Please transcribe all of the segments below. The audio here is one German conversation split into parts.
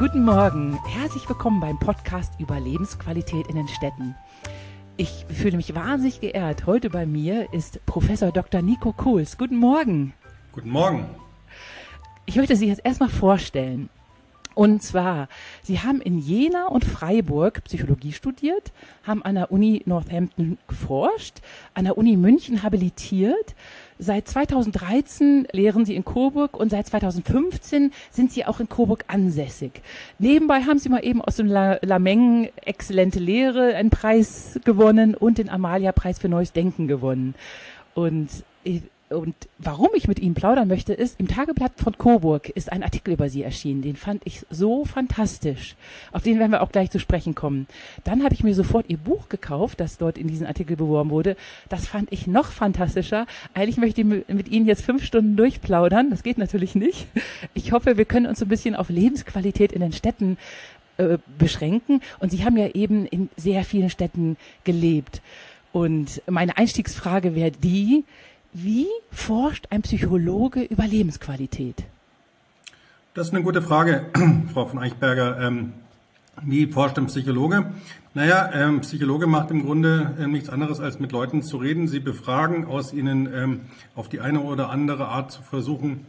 Guten Morgen. Herzlich willkommen beim Podcast über Lebensqualität in den Städten. Ich fühle mich wahnsinnig geehrt. Heute bei mir ist Professor Dr. Nico Kohls. Guten Morgen. Guten Morgen. Ich möchte Sie jetzt erstmal vorstellen. Und zwar, Sie haben in Jena und Freiburg Psychologie studiert, haben an der Uni Northampton geforscht, an der Uni München habilitiert. Seit 2013 lehren Sie in Coburg und seit 2015 sind Sie auch in Coburg ansässig. Nebenbei haben Sie mal eben aus dem Lameng Exzellente Lehre einen Preis gewonnen und den Amalia-Preis für Neues Denken gewonnen. Und und warum ich mit Ihnen plaudern möchte, ist, im Tageblatt von Coburg ist ein Artikel über Sie erschienen. Den fand ich so fantastisch. Auf den werden wir auch gleich zu sprechen kommen. Dann habe ich mir sofort Ihr Buch gekauft, das dort in diesem Artikel beworben wurde. Das fand ich noch fantastischer. Eigentlich möchte ich mit Ihnen jetzt fünf Stunden durchplaudern. Das geht natürlich nicht. Ich hoffe, wir können uns ein bisschen auf Lebensqualität in den Städten äh, beschränken. Und Sie haben ja eben in sehr vielen Städten gelebt. Und meine Einstiegsfrage wäre die, wie forscht ein Psychologe über Lebensqualität? Das ist eine gute Frage, Frau von Eichberger. Ähm, wie forscht ein Psychologe? Naja, ähm, Psychologe macht im Grunde ähm, nichts anderes, als mit Leuten zu reden, sie befragen, aus ihnen ähm, auf die eine oder andere Art zu versuchen,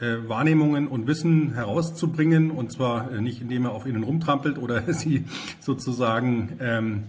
äh, Wahrnehmungen und Wissen herauszubringen. Und zwar äh, nicht, indem er auf ihnen rumtrampelt oder sie sozusagen ähm,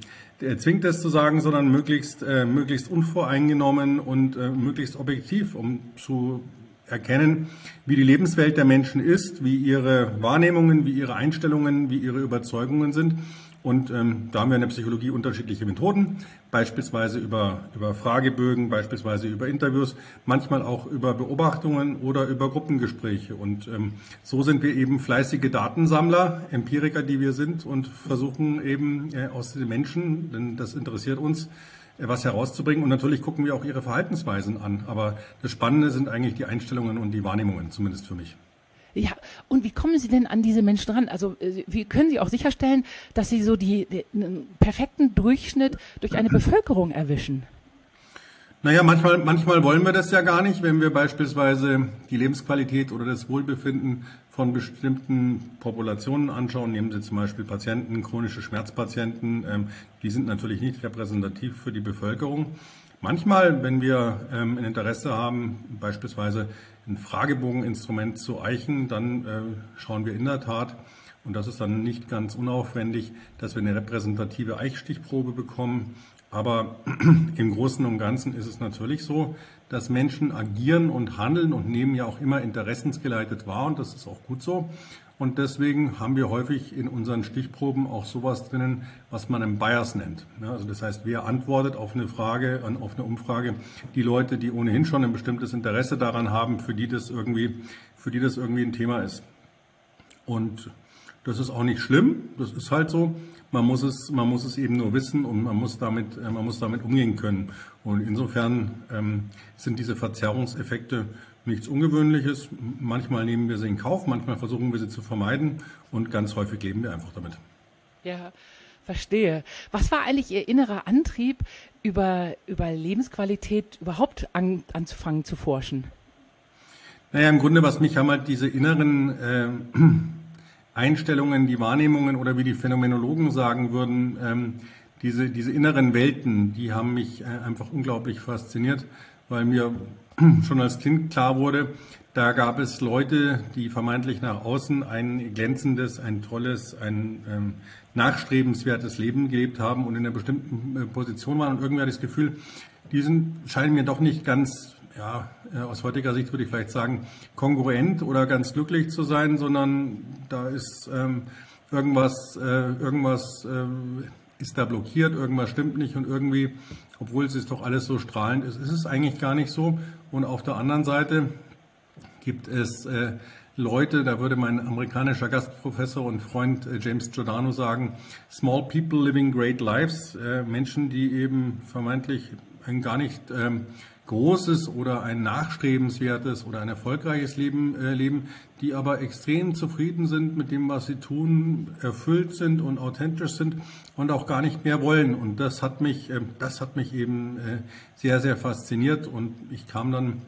zwingt es zu sagen, sondern möglichst, äh, möglichst unvoreingenommen und äh, möglichst objektiv, um zu erkennen, wie die Lebenswelt der Menschen ist, wie ihre Wahrnehmungen, wie ihre Einstellungen, wie ihre Überzeugungen sind und ähm, da haben wir in der Psychologie unterschiedliche Methoden, beispielsweise über, über Fragebögen, beispielsweise über Interviews, manchmal auch über Beobachtungen oder über Gruppengespräche. Und ähm, so sind wir eben fleißige Datensammler, Empiriker, die wir sind und versuchen eben äh, aus den Menschen, denn das interessiert uns, äh, was herauszubringen. Und natürlich gucken wir auch ihre Verhaltensweisen an. Aber das Spannende sind eigentlich die Einstellungen und die Wahrnehmungen, zumindest für mich. Ja, und wie kommen Sie denn an diese Menschen ran? Also äh, wie können Sie auch sicherstellen, dass Sie so die, den perfekten Durchschnitt durch eine Bevölkerung erwischen? Naja, manchmal, manchmal wollen wir das ja gar nicht, wenn wir beispielsweise die Lebensqualität oder das Wohlbefinden von bestimmten Populationen anschauen. Nehmen Sie zum Beispiel Patienten, chronische Schmerzpatienten. Ähm, die sind natürlich nicht repräsentativ für die Bevölkerung. Manchmal, wenn wir ähm, ein Interesse haben, beispielsweise ein Fragebogeninstrument zu eichen, dann äh, schauen wir in der Tat, und das ist dann nicht ganz unaufwendig, dass wir eine repräsentative Eichstichprobe bekommen. Aber im Großen und Ganzen ist es natürlich so, dass Menschen agieren und handeln und nehmen ja auch immer interessensgeleitet wahr und das ist auch gut so. Und deswegen haben wir häufig in unseren Stichproben auch sowas drinnen, was man einen Bias nennt. Also das heißt, wer antwortet auf eine Frage, auf eine Umfrage, die Leute, die ohnehin schon ein bestimmtes Interesse daran haben, für die das irgendwie, für die das irgendwie ein Thema ist. Und das ist auch nicht schlimm. Das ist halt so. Man muss es, man muss es eben nur wissen und man muss damit, äh, man muss damit umgehen können. Und insofern ähm, sind diese Verzerrungseffekte nichts Ungewöhnliches. Manchmal nehmen wir sie in Kauf, manchmal versuchen wir sie zu vermeiden und ganz häufig leben wir einfach damit. Ja, verstehe. Was war eigentlich Ihr innerer Antrieb, über, über Lebensqualität überhaupt an, anzufangen zu forschen? Naja, im Grunde, was mich haben halt diese inneren äh, Einstellungen, die Wahrnehmungen oder wie die Phänomenologen sagen würden, ähm, diese, diese inneren Welten, die haben mich äh, einfach unglaublich fasziniert, weil mir schon als Kind klar wurde, da gab es Leute, die vermeintlich nach außen ein glänzendes, ein tolles, ein ähm, nachstrebenswertes Leben gelebt haben und in einer bestimmten äh, Position waren. Und irgendwie hatte ich das Gefühl, die sind, scheinen mir doch nicht ganz, ja, äh, aus heutiger Sicht würde ich vielleicht sagen, kongruent oder ganz glücklich zu sein, sondern da ist ähm, irgendwas, äh, irgendwas äh, ist da blockiert, irgendwas stimmt nicht und irgendwie, obwohl es doch alles so strahlend ist, ist es eigentlich gar nicht so. Und auf der anderen Seite gibt es äh, Leute, da würde mein amerikanischer Gastprofessor und Freund äh, James Giordano sagen, small people living great lives, äh, Menschen, die eben vermeintlich ein gar nicht ähm, großes oder ein nachstrebenswertes oder ein erfolgreiches Leben äh, leben, die aber extrem zufrieden sind mit dem, was sie tun, erfüllt sind und authentisch sind und auch gar nicht mehr wollen. Und das hat mich, äh, das hat mich eben äh, sehr, sehr fasziniert und ich kam dann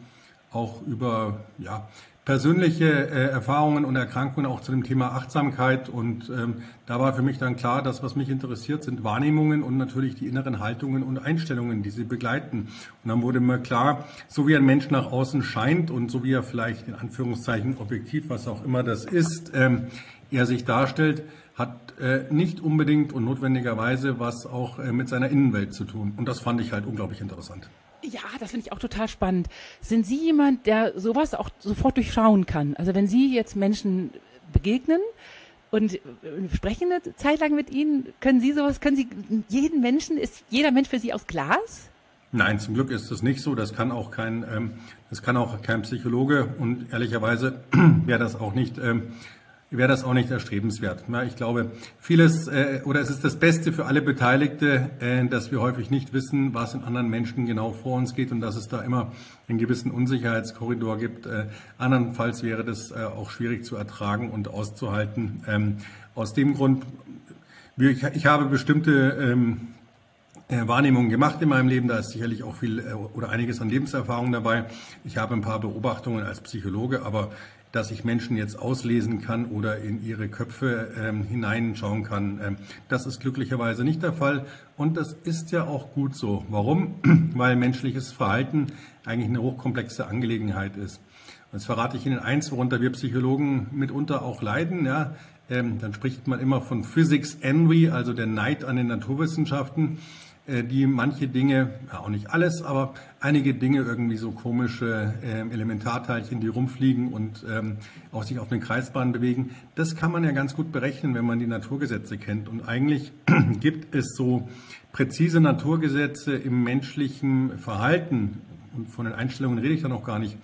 auch über ja, persönliche äh, Erfahrungen und Erkrankungen auch zu dem Thema Achtsamkeit. Und ähm, da war für mich dann klar, dass was mich interessiert, sind Wahrnehmungen und natürlich die inneren Haltungen und Einstellungen, die sie begleiten. Und dann wurde mir klar, so wie ein Mensch nach außen scheint und so wie er vielleicht in Anführungszeichen objektiv, was auch immer das ist, ähm, er sich darstellt, hat äh, nicht unbedingt und notwendigerweise was auch äh, mit seiner Innenwelt zu tun. Und das fand ich halt unglaublich interessant. Ja, das finde ich auch total spannend. Sind Sie jemand, der sowas auch sofort durchschauen kann? Also wenn Sie jetzt Menschen begegnen und äh, sprechen eine Zeit lang mit ihnen, können Sie sowas, können Sie jeden Menschen, ist jeder Mensch für Sie aus Glas? Nein, zum Glück ist das nicht so. Das kann auch kein, ähm, das kann auch kein Psychologe und ehrlicherweise wäre das auch nicht ähm, wäre das auch nicht erstrebenswert. Ja, ich glaube, vieles äh, oder es ist das Beste für alle Beteiligte, äh, dass wir häufig nicht wissen, was in anderen Menschen genau vor uns geht und dass es da immer einen gewissen Unsicherheitskorridor gibt. Äh, andernfalls wäre das äh, auch schwierig zu ertragen und auszuhalten. Ähm, aus dem Grund, ich, ich habe bestimmte ähm, äh, Wahrnehmungen gemacht in meinem Leben. Da ist sicherlich auch viel äh, oder einiges an Lebenserfahrung dabei. Ich habe ein paar Beobachtungen als Psychologe, aber dass ich Menschen jetzt auslesen kann oder in ihre Köpfe ähm, hineinschauen kann. Ähm, das ist glücklicherweise nicht der Fall und das ist ja auch gut so. Warum? Weil menschliches Verhalten eigentlich eine hochkomplexe Angelegenheit ist. Jetzt verrate ich Ihnen eins, worunter wir Psychologen mitunter auch leiden. Ja, ähm, dann spricht man immer von Physics Envy, also der Neid an den Naturwissenschaften. Äh, die manche Dinge, ja auch nicht alles, aber einige Dinge irgendwie so komische äh, Elementarteilchen, die rumfliegen und ähm, auch sich auf den Kreisbahnen bewegen, das kann man ja ganz gut berechnen, wenn man die Naturgesetze kennt. Und eigentlich gibt es so präzise Naturgesetze im menschlichen Verhalten, und von den Einstellungen rede ich da noch gar nicht,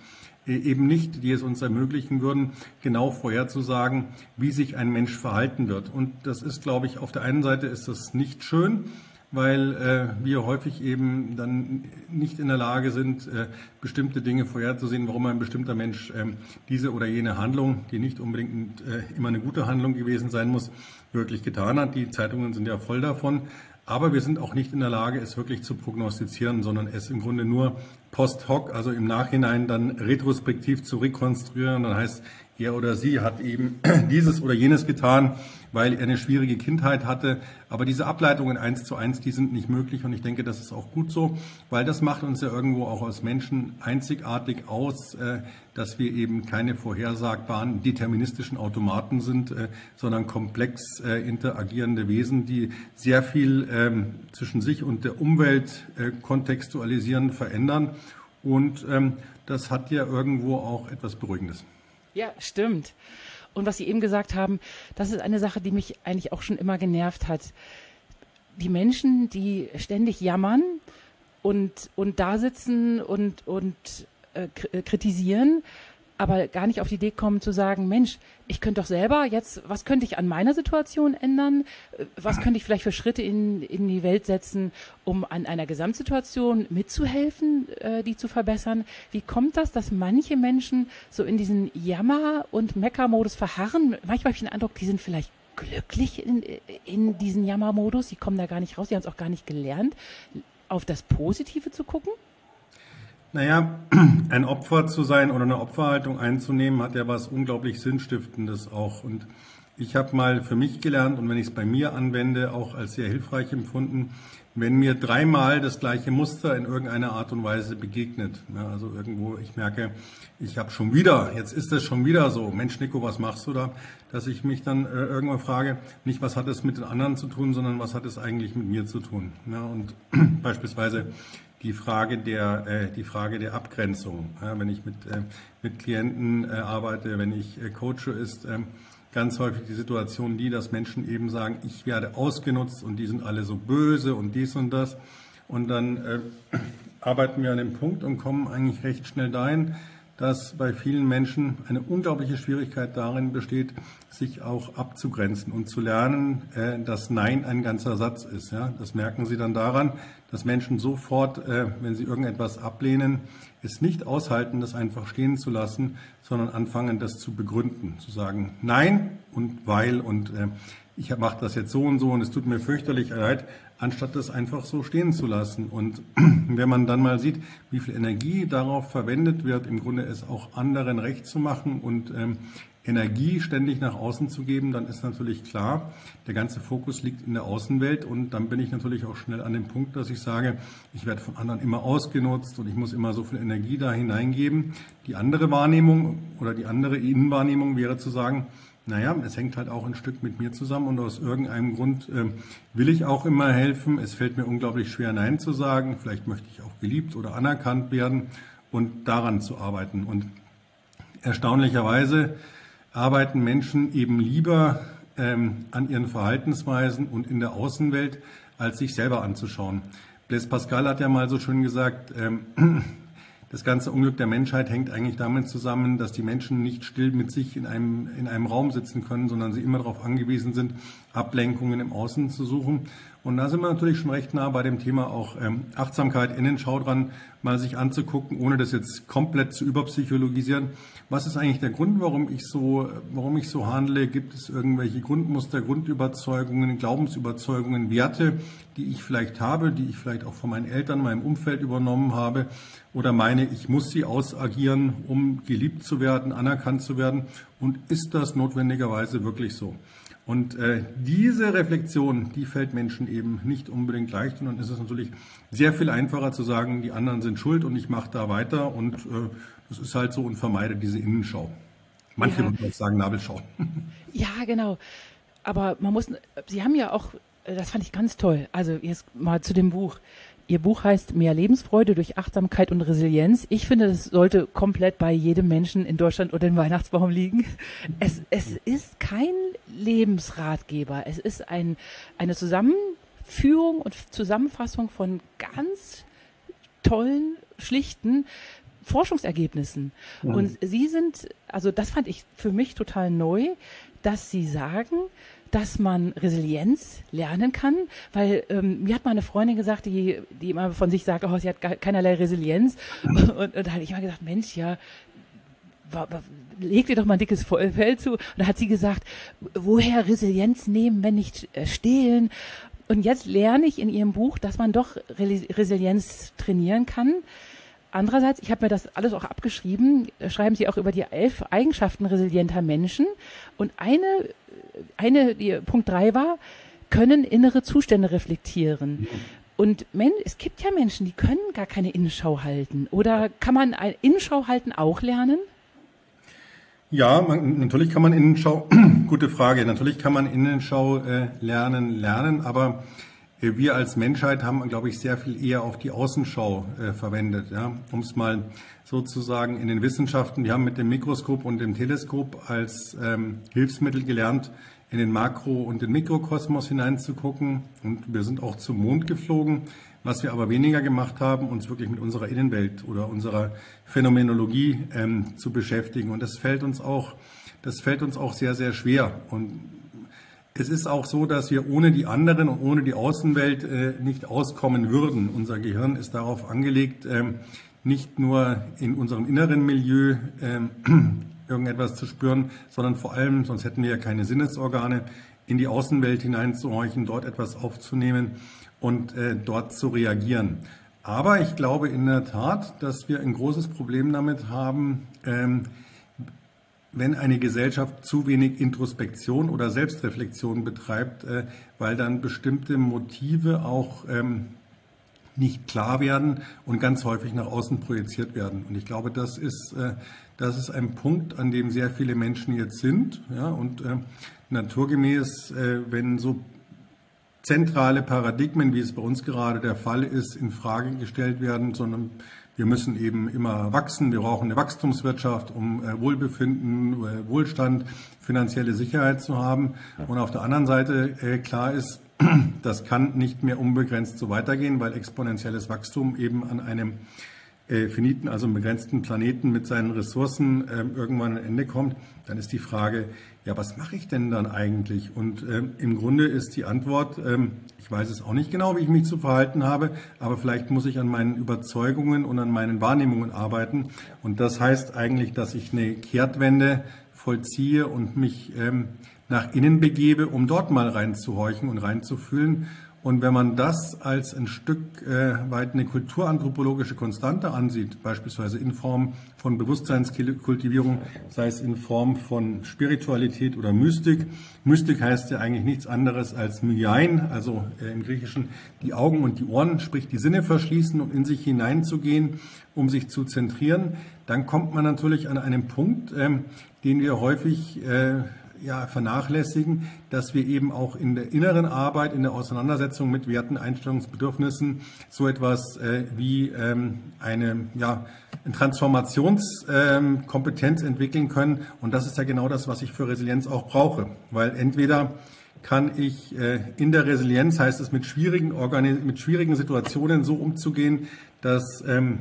äh, eben nicht, die es uns ermöglichen würden, genau vorherzusagen, wie sich ein Mensch verhalten wird. Und das ist, glaube ich, auf der einen Seite ist das nicht schön, weil äh, wir häufig eben dann nicht in der Lage sind, äh, bestimmte Dinge vorherzusehen, warum ein bestimmter Mensch äh, diese oder jene Handlung, die nicht unbedingt äh, immer eine gute Handlung gewesen sein muss, wirklich getan hat. Die Zeitungen sind ja voll davon. Aber wir sind auch nicht in der Lage, es wirklich zu prognostizieren, sondern es im Grunde nur post hoc, also im Nachhinein dann retrospektiv zu rekonstruieren. Dann heißt, er oder sie hat eben dieses oder jenes getan, weil er eine schwierige Kindheit hatte. Aber diese Ableitungen eins zu eins, die sind nicht möglich und ich denke, das ist auch gut so, weil das macht uns ja irgendwo auch als Menschen einzigartig aus, äh, dass wir eben keine vorhersagbaren deterministischen Automaten sind, äh, sondern komplex äh, interagierende Wesen, die sehr viel ähm, zwischen sich und der Umwelt kontextualisieren, verändern. Und ähm, das hat ja irgendwo auch etwas Beruhigendes. Ja, stimmt. Und was Sie eben gesagt haben, das ist eine Sache, die mich eigentlich auch schon immer genervt hat. Die Menschen, die ständig jammern und, und da sitzen und, und äh, kritisieren, aber gar nicht auf die Idee kommen zu sagen, Mensch, ich könnte doch selber jetzt, was könnte ich an meiner Situation ändern? Was könnte ich vielleicht für Schritte in, in die Welt setzen, um an einer Gesamtsituation mitzuhelfen, äh, die zu verbessern? Wie kommt das, dass manche Menschen so in diesen Jammer- und Meckermodus verharren? Manchmal habe ich den Eindruck, die sind vielleicht glücklich in, in diesen Jammermodus, die kommen da gar nicht raus, die haben es auch gar nicht gelernt, auf das Positive zu gucken. Naja, ein Opfer zu sein oder eine Opferhaltung einzunehmen, hat ja was unglaublich Sinnstiftendes auch. Und ich habe mal für mich gelernt und wenn ich es bei mir anwende, auch als sehr hilfreich empfunden, wenn mir dreimal das gleiche Muster in irgendeiner Art und Weise begegnet. Ja, also irgendwo, ich merke, ich habe schon wieder, jetzt ist es schon wieder so, Mensch Nico, was machst du da? Dass ich mich dann äh, irgendwann frage, nicht was hat es mit den anderen zu tun, sondern was hat es eigentlich mit mir zu tun. Ja, und beispielsweise die Frage der, äh, die Frage der Abgrenzung. Ja, wenn ich mit, äh, mit Klienten äh, arbeite, wenn ich äh, coache, ist äh, ganz häufig die Situation die, dass Menschen eben sagen, ich werde ausgenutzt und die sind alle so böse und dies und das. Und dann äh, arbeiten wir an dem Punkt und kommen eigentlich recht schnell dahin, dass bei vielen Menschen eine unglaubliche Schwierigkeit darin besteht, sich auch abzugrenzen und zu lernen, äh, dass Nein ein ganzer Satz ist. Ja? Das merken Sie dann daran, dass Menschen sofort, äh, wenn sie irgendetwas ablehnen, es nicht aushalten, das einfach stehen zu lassen, sondern anfangen, das zu begründen, zu sagen Nein und weil und äh, ich mache das jetzt so und so und es tut mir fürchterlich leid, anstatt das einfach so stehen zu lassen. Und wenn man dann mal sieht, wie viel Energie darauf verwendet wird, im Grunde es auch anderen recht zu machen und ähm, Energie ständig nach außen zu geben, dann ist natürlich klar, der ganze Fokus liegt in der Außenwelt und dann bin ich natürlich auch schnell an dem Punkt, dass ich sage, ich werde von anderen immer ausgenutzt und ich muss immer so viel Energie da hineingeben. Die andere Wahrnehmung oder die andere Innenwahrnehmung wäre zu sagen, naja, es hängt halt auch ein Stück mit mir zusammen und aus irgendeinem Grund äh, will ich auch immer helfen. Es fällt mir unglaublich schwer, Nein zu sagen. Vielleicht möchte ich auch geliebt oder anerkannt werden und daran zu arbeiten. Und erstaunlicherweise arbeiten Menschen eben lieber ähm, an ihren Verhaltensweisen und in der Außenwelt, als sich selber anzuschauen. Blaise Pascal hat ja mal so schön gesagt, ähm, das ganze Unglück der Menschheit hängt eigentlich damit zusammen, dass die Menschen nicht still mit sich in einem, in einem Raum sitzen können, sondern sie immer darauf angewiesen sind, Ablenkungen im Außen zu suchen. Und da sind wir natürlich schon recht nah bei dem Thema auch ähm, Achtsamkeit, Innenschau dran, mal sich anzugucken, ohne das jetzt komplett zu überpsychologisieren. Was ist eigentlich der Grund, warum ich so, warum ich so handle? Gibt es irgendwelche Grundmuster, Grundüberzeugungen, Glaubensüberzeugungen, Werte, die ich vielleicht habe, die ich vielleicht auch von meinen Eltern, meinem Umfeld übernommen habe? Oder meine, ich muss sie ausagieren, um geliebt zu werden, anerkannt zu werden? Und ist das notwendigerweise wirklich so? Und äh, diese Reflexion, die fällt Menschen eben nicht unbedingt leicht. Und dann ist es natürlich sehr viel einfacher zu sagen, die anderen sind schuld und ich mache da weiter. Und äh, das ist halt so und vermeide diese Innenschau. Manche ja. würden sagen Nabelschau. Ja, genau. Aber man muss, Sie haben ja auch, äh, das fand ich ganz toll. Also jetzt mal zu dem Buch. Ihr Buch heißt Mehr Lebensfreude durch Achtsamkeit und Resilienz. Ich finde, das sollte komplett bei jedem Menschen in Deutschland unter dem Weihnachtsbaum liegen. Es, es ist kein Lebensratgeber. Es ist ein, eine Zusammenführung und Zusammenfassung von ganz tollen, schlichten Forschungsergebnissen. Mhm. Und Sie sind, also das fand ich für mich total neu, dass Sie sagen, dass man Resilienz lernen kann, weil ähm, mir hat mal eine Freundin gesagt, die, die immer von sich sagt, oh, sie hat keinerlei Resilienz. Und, und da habe ich immer gesagt, Mensch, ja, leg dir doch mal ein dickes Fell zu. Und da hat sie gesagt, woher Resilienz nehmen, wenn nicht äh, stehlen? Und jetzt lerne ich in ihrem Buch, dass man doch Resilienz trainieren kann. Andererseits, ich habe mir das alles auch abgeschrieben, schreiben Sie auch über die elf Eigenschaften resilienter Menschen. Und eine eine, die, Punkt drei war, können innere Zustände reflektieren. Und men, es gibt ja Menschen, die können gar keine Innenschau halten. Oder kann man ein Innenschau halten auch lernen? Ja, man, natürlich kann man Innenschau, gute Frage, natürlich kann man Innenschau äh, lernen, lernen, aber äh, wir als Menschheit haben, glaube ich, sehr viel eher auf die Außenschau äh, verwendet. Ja? Um es mal sozusagen in den Wissenschaften, wir haben mit dem Mikroskop und dem Teleskop als ähm, Hilfsmittel gelernt, in den Makro- und den Mikrokosmos hineinzugucken. Und wir sind auch zum Mond geflogen. Was wir aber weniger gemacht haben, uns wirklich mit unserer Innenwelt oder unserer Phänomenologie ähm, zu beschäftigen. Und das fällt uns auch, das fällt uns auch sehr, sehr schwer. Und es ist auch so, dass wir ohne die anderen und ohne die Außenwelt äh, nicht auskommen würden. Unser Gehirn ist darauf angelegt, ähm, nicht nur in unserem inneren Milieu ähm, irgendetwas zu spüren, sondern vor allem, sonst hätten wir ja keine Sinnesorgane, in die Außenwelt hineinzuhorchen, dort etwas aufzunehmen und äh, dort zu reagieren. Aber ich glaube in der Tat, dass wir ein großes Problem damit haben, ähm, wenn eine Gesellschaft zu wenig Introspektion oder Selbstreflexion betreibt, äh, weil dann bestimmte Motive auch ähm, nicht klar werden und ganz häufig nach außen projiziert werden. Und ich glaube, das ist, äh, das ist ein Punkt, an dem sehr viele Menschen jetzt sind. Ja, und äh, naturgemäß, äh, wenn so zentrale Paradigmen, wie es bei uns gerade der Fall ist, in Frage gestellt werden, sondern wir müssen eben immer wachsen. Wir brauchen eine Wachstumswirtschaft, um Wohlbefinden, Wohlstand, finanzielle Sicherheit zu haben. Und auf der anderen Seite klar ist, das kann nicht mehr unbegrenzt so weitergehen, weil exponentielles Wachstum eben an einem äh, finiten, also begrenzten Planeten mit seinen Ressourcen äh, irgendwann ein Ende kommt, dann ist die Frage, ja, was mache ich denn dann eigentlich? Und ähm, im Grunde ist die Antwort, ähm, ich weiß es auch nicht genau, wie ich mich zu verhalten habe, aber vielleicht muss ich an meinen Überzeugungen und an meinen Wahrnehmungen arbeiten. Und das heißt eigentlich, dass ich eine Kehrtwende vollziehe und mich ähm, nach innen begebe, um dort mal reinzuhorchen und reinzufühlen Und wenn man das als ein Stück äh, weit eine kulturanthropologische Konstante ansieht, beispielsweise in Form von Bewusstseinskultivierung, sei es in Form von Spiritualität oder Mystik. Mystik heißt ja eigentlich nichts anderes als Myein, also äh, im Griechischen die Augen und die Ohren, sprich die Sinne verschließen, um in sich hineinzugehen, um sich zu zentrieren. Dann kommt man natürlich an einen Punkt, ähm, den wir häufig äh, ja, vernachlässigen, dass wir eben auch in der inneren Arbeit, in der Auseinandersetzung mit Werten, Einstellungsbedürfnissen so etwas äh, wie ähm, eine, ja, Transformationskompetenz ähm, entwickeln können. Und das ist ja genau das, was ich für Resilienz auch brauche. Weil entweder kann ich äh, in der Resilienz, heißt es, mit schwierigen, Organi mit schwierigen Situationen so umzugehen, dass ähm,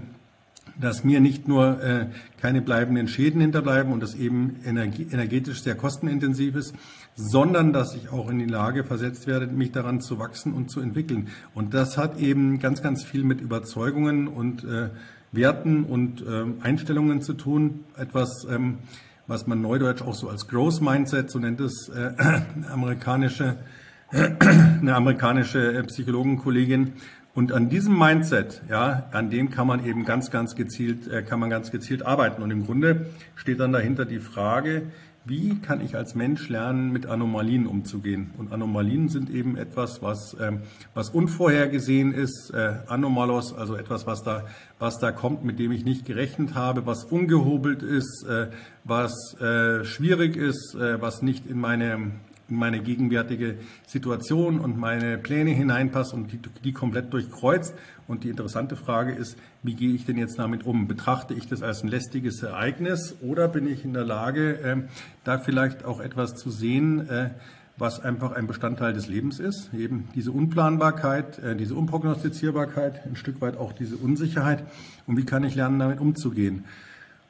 dass mir nicht nur äh, keine bleibenden Schäden hinterbleiben und das eben energetisch sehr kostenintensiv ist, sondern dass ich auch in die Lage versetzt werde, mich daran zu wachsen und zu entwickeln. Und das hat eben ganz, ganz viel mit Überzeugungen und äh, Werten und äh, Einstellungen zu tun. Etwas, ähm, was man neudeutsch auch so als Growth Mindset, so nennt es äh, amerikanische, eine amerikanische äh, Psychologenkollegin, und an diesem Mindset, ja, an dem kann man eben ganz, ganz gezielt, äh, kann man ganz gezielt arbeiten. Und im Grunde steht dann dahinter die Frage, wie kann ich als Mensch lernen, mit Anomalien umzugehen? Und Anomalien sind eben etwas, was, ähm, was unvorhergesehen ist, äh, Anomalos, also etwas, was da, was da kommt, mit dem ich nicht gerechnet habe, was ungehobelt ist, äh, was äh, schwierig ist, äh, was nicht in meine in meine gegenwärtige Situation und meine Pläne hineinpasst und die, die komplett durchkreuzt. Und die interessante Frage ist, wie gehe ich denn jetzt damit um? Betrachte ich das als ein lästiges Ereignis oder bin ich in der Lage, äh, da vielleicht auch etwas zu sehen, äh, was einfach ein Bestandteil des Lebens ist? Eben diese Unplanbarkeit, äh, diese Unprognostizierbarkeit, ein Stück weit auch diese Unsicherheit. Und wie kann ich lernen, damit umzugehen?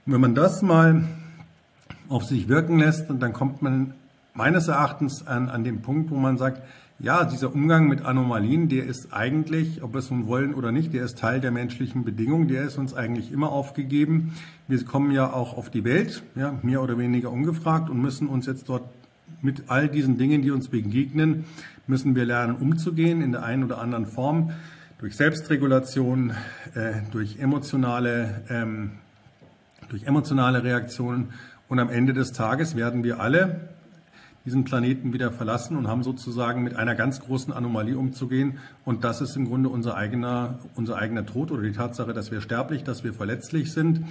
Und wenn man das mal auf sich wirken lässt, dann kommt man meines Erachtens an, an dem Punkt, wo man sagt, ja, dieser Umgang mit Anomalien, der ist eigentlich, ob wir es nun wollen oder nicht, der ist Teil der menschlichen Bedingung, der ist uns eigentlich immer aufgegeben. Wir kommen ja auch auf die Welt, ja, mehr oder weniger ungefragt und müssen uns jetzt dort mit all diesen Dingen, die uns begegnen, müssen wir lernen umzugehen in der einen oder anderen Form, durch Selbstregulation, äh, durch emotionale, ähm, durch emotionale Reaktionen und am Ende des Tages werden wir alle diesen Planeten wieder verlassen und haben sozusagen mit einer ganz großen Anomalie umzugehen. Und das ist im Grunde unser eigener, unser eigener Tod oder die Tatsache, dass wir sterblich, dass wir verletzlich sind.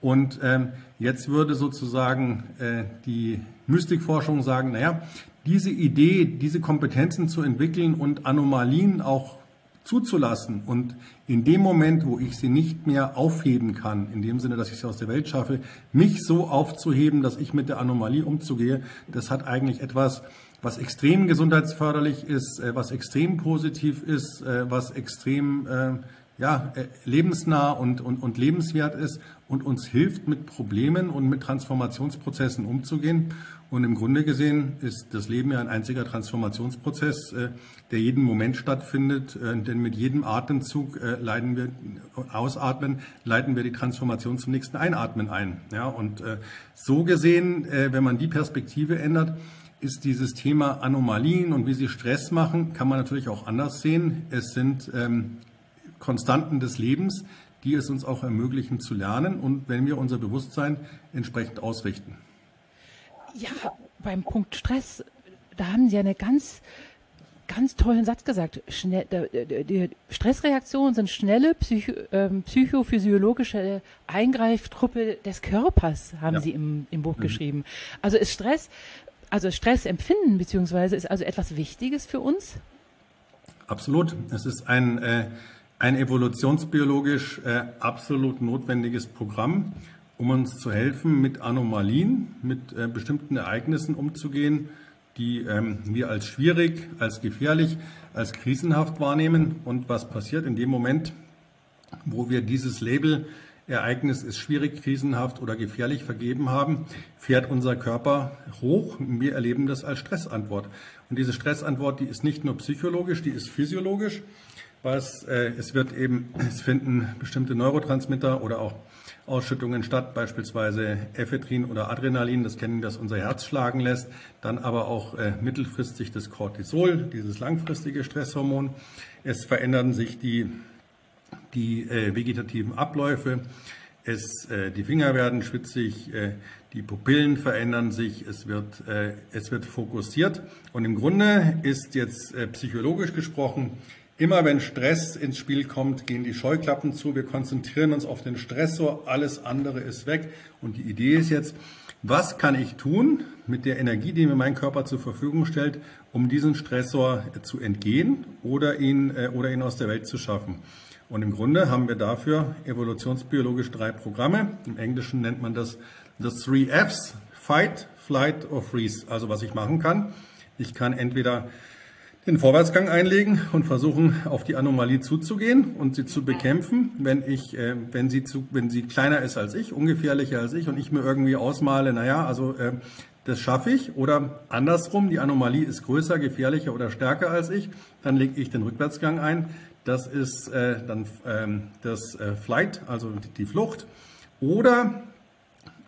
Und ähm, jetzt würde sozusagen äh, die Mystikforschung sagen, naja, diese Idee, diese Kompetenzen zu entwickeln und Anomalien auch zuzulassen und in dem Moment, wo ich sie nicht mehr aufheben kann, in dem Sinne, dass ich sie aus der Welt schaffe, mich so aufzuheben, dass ich mit der Anomalie umzugehe, das hat eigentlich etwas, was extrem gesundheitsförderlich ist, äh, was extrem positiv ist, äh, was extrem äh, ja, lebensnah und, und, und lebenswert ist und uns hilft, mit Problemen und mit Transformationsprozessen umzugehen. Und im Grunde gesehen ist das Leben ja ein einziger Transformationsprozess, äh, der jeden Moment stattfindet. Äh, denn mit jedem Atemzug äh, leiten wir, ausatmen, leiten wir die Transformation zum nächsten Einatmen ein. Ja, und so gesehen, wenn man die Perspektive ändert, ist dieses Thema Anomalien und wie sie Stress machen, kann man natürlich auch anders sehen. Es sind ähm, Konstanten des Lebens, die es uns auch ermöglichen zu lernen und wenn wir unser Bewusstsein entsprechend ausrichten. Ja, beim Punkt Stress, da haben Sie eine ganz ganz tollen Satz gesagt. Schnell, die Stressreaktionen sind schnelle Psycho, ähm, psychophysiologische Eingreiftruppe des Körpers, haben ja. Sie im, im Buch mhm. geschrieben. Also ist Stress, also Stressempfinden beziehungsweise ist also etwas Wichtiges für uns? Absolut. Es ist ein, äh, ein evolutionsbiologisch äh, absolut notwendiges Programm um uns zu helfen, mit Anomalien, mit äh, bestimmten Ereignissen umzugehen, die ähm, wir als schwierig, als gefährlich, als krisenhaft wahrnehmen. Und was passiert in dem Moment, wo wir dieses Label Ereignis ist schwierig, krisenhaft oder gefährlich vergeben haben, fährt unser Körper hoch. Wir erleben das als Stressantwort. Und diese Stressantwort, die ist nicht nur psychologisch, die ist physiologisch. Was, äh, es wird eben, es finden bestimmte Neurotransmitter oder auch Ausschüttungen statt, beispielsweise Ephedrin oder Adrenalin, das kennen wir, das unser Herz schlagen lässt, dann aber auch äh, mittelfristig das Cortisol, dieses langfristige Stresshormon. Es verändern sich die, die äh, vegetativen Abläufe, es, äh, die Finger werden schwitzig, die Pupillen verändern sich, es wird, es wird fokussiert. Und im Grunde ist jetzt psychologisch gesprochen, immer wenn Stress ins Spiel kommt, gehen die Scheuklappen zu. Wir konzentrieren uns auf den Stressor, alles andere ist weg. Und die Idee ist jetzt, was kann ich tun mit der Energie, die mir mein Körper zur Verfügung stellt, um diesen Stressor zu entgehen oder ihn, äh, oder ihn aus der Welt zu schaffen? Und im Grunde haben wir dafür evolutionsbiologisch drei Programme. Im Englischen nennt man das The Three Fs, Fight, Flight or Freeze. Also was ich machen kann. Ich kann entweder den Vorwärtsgang einlegen und versuchen, auf die Anomalie zuzugehen und sie zu bekämpfen, wenn ich, äh, wenn sie zu, wenn sie kleiner ist als ich, ungefährlicher als ich und ich mir irgendwie ausmale, naja, also äh, das schaffe ich oder andersrum, die Anomalie ist größer, gefährlicher oder stärker als ich, dann lege ich den Rückwärtsgang ein, das ist äh, dann ähm, das äh, Flight, also die Flucht. Oder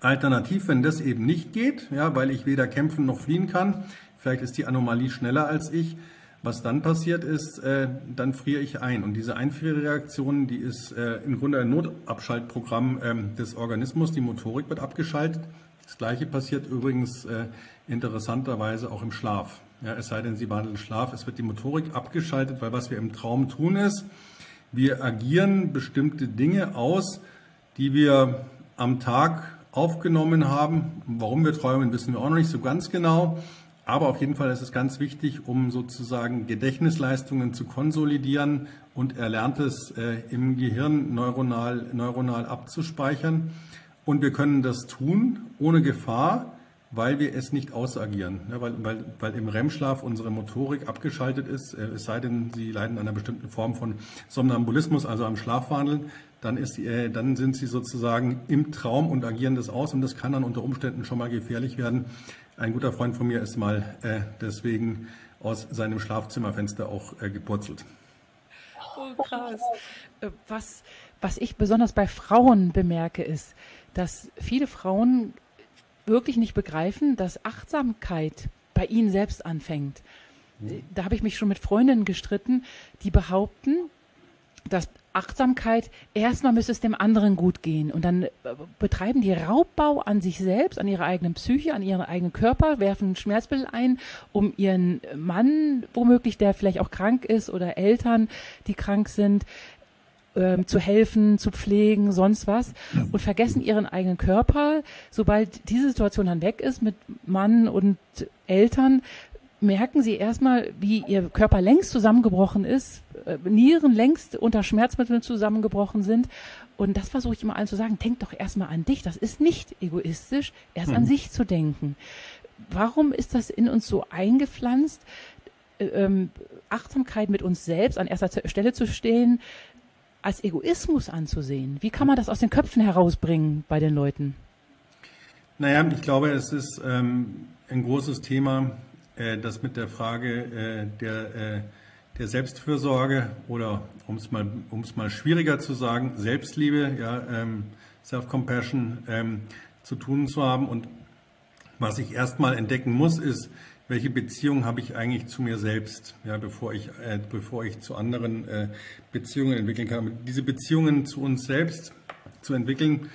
alternativ, wenn das eben nicht geht, ja, weil ich weder kämpfen noch fliehen kann, vielleicht ist die Anomalie schneller als ich, was dann passiert ist, äh, dann friere ich ein. Und diese Einfrierreaktion, die ist äh, im Grunde ein Notabschaltprogramm ähm, des Organismus. Die Motorik wird abgeschaltet. Das gleiche passiert übrigens äh, interessanterweise auch im Schlaf. Ja, es sei denn, Sie wandeln Schlaf. Es wird die Motorik abgeschaltet, weil was wir im Traum tun ist, wir agieren bestimmte Dinge aus, die wir am Tag aufgenommen haben. Warum wir träumen, wissen wir auch noch nicht so ganz genau. Aber auf jeden Fall ist es ganz wichtig, um sozusagen Gedächtnisleistungen zu konsolidieren und Erlerntes äh, im Gehirn neuronal, neuronal abzuspeichern. Und wir können das tun ohne Gefahr, weil wir es nicht ausagieren, ne, weil, weil, weil im REM-Schlaf unsere Motorik abgeschaltet ist, äh, es sei denn, Sie leiden an einer bestimmten Form von Somnambulismus, also am Schlafwandeln, dann, ist, äh, dann sind Sie sozusagen im Traum und agieren das aus und das kann dann unter Umständen schon mal gefährlich werden. Ein guter Freund von mir ist mal äh, deswegen aus seinem Schlafzimmerfenster auch äh, gepurzelt. Oh, krass. Äh, was, was ich besonders bei Frauen bemerke, ist, dass viele Frauen wirklich nicht begreifen, dass Achtsamkeit bei ihnen selbst anfängt. Mhm. Da habe ich mich schon mit Freundinnen gestritten, die behaupten, dass Achtsamkeit, erstmal müsste es dem anderen gut gehen. Und dann äh, betreiben die Raubbau an sich selbst, an ihrer eigenen Psyche, an ihren eigenen Körper, werfen Schmerzmittel ein, um ihren Mann, womöglich, der vielleicht auch krank ist, oder Eltern, die krank sind, ähm, zu helfen, zu pflegen, sonst was und vergessen ihren eigenen Körper. Sobald diese Situation dann weg ist mit Mann und Eltern, merken sie erstmal, wie ihr Körper längst zusammengebrochen ist, äh, Nieren längst unter Schmerzmitteln zusammengebrochen sind. Und das versuche ich immer allen zu sagen, denk doch erstmal an dich. Das ist nicht egoistisch, erst mhm. an sich zu denken. Warum ist das in uns so eingepflanzt, äh, ähm, Achtsamkeit mit uns selbst an erster Stelle zu stehen, als Egoismus anzusehen? Wie kann man das aus den Köpfen herausbringen bei den Leuten? Naja, ich glaube, es ist ähm, ein großes Thema, das mit der Frage äh, der, äh, der Selbstfürsorge oder, um es mal, mal schwieriger zu sagen, Selbstliebe, ja, ähm, Self-Compassion ähm, zu tun zu haben. Und was ich erstmal entdecken muss, ist, welche Beziehung habe ich eigentlich zu mir selbst, ja, bevor ich, äh, bevor ich zu anderen äh, Beziehungen entwickeln kann. Diese Beziehungen zu uns selbst zu entwickeln,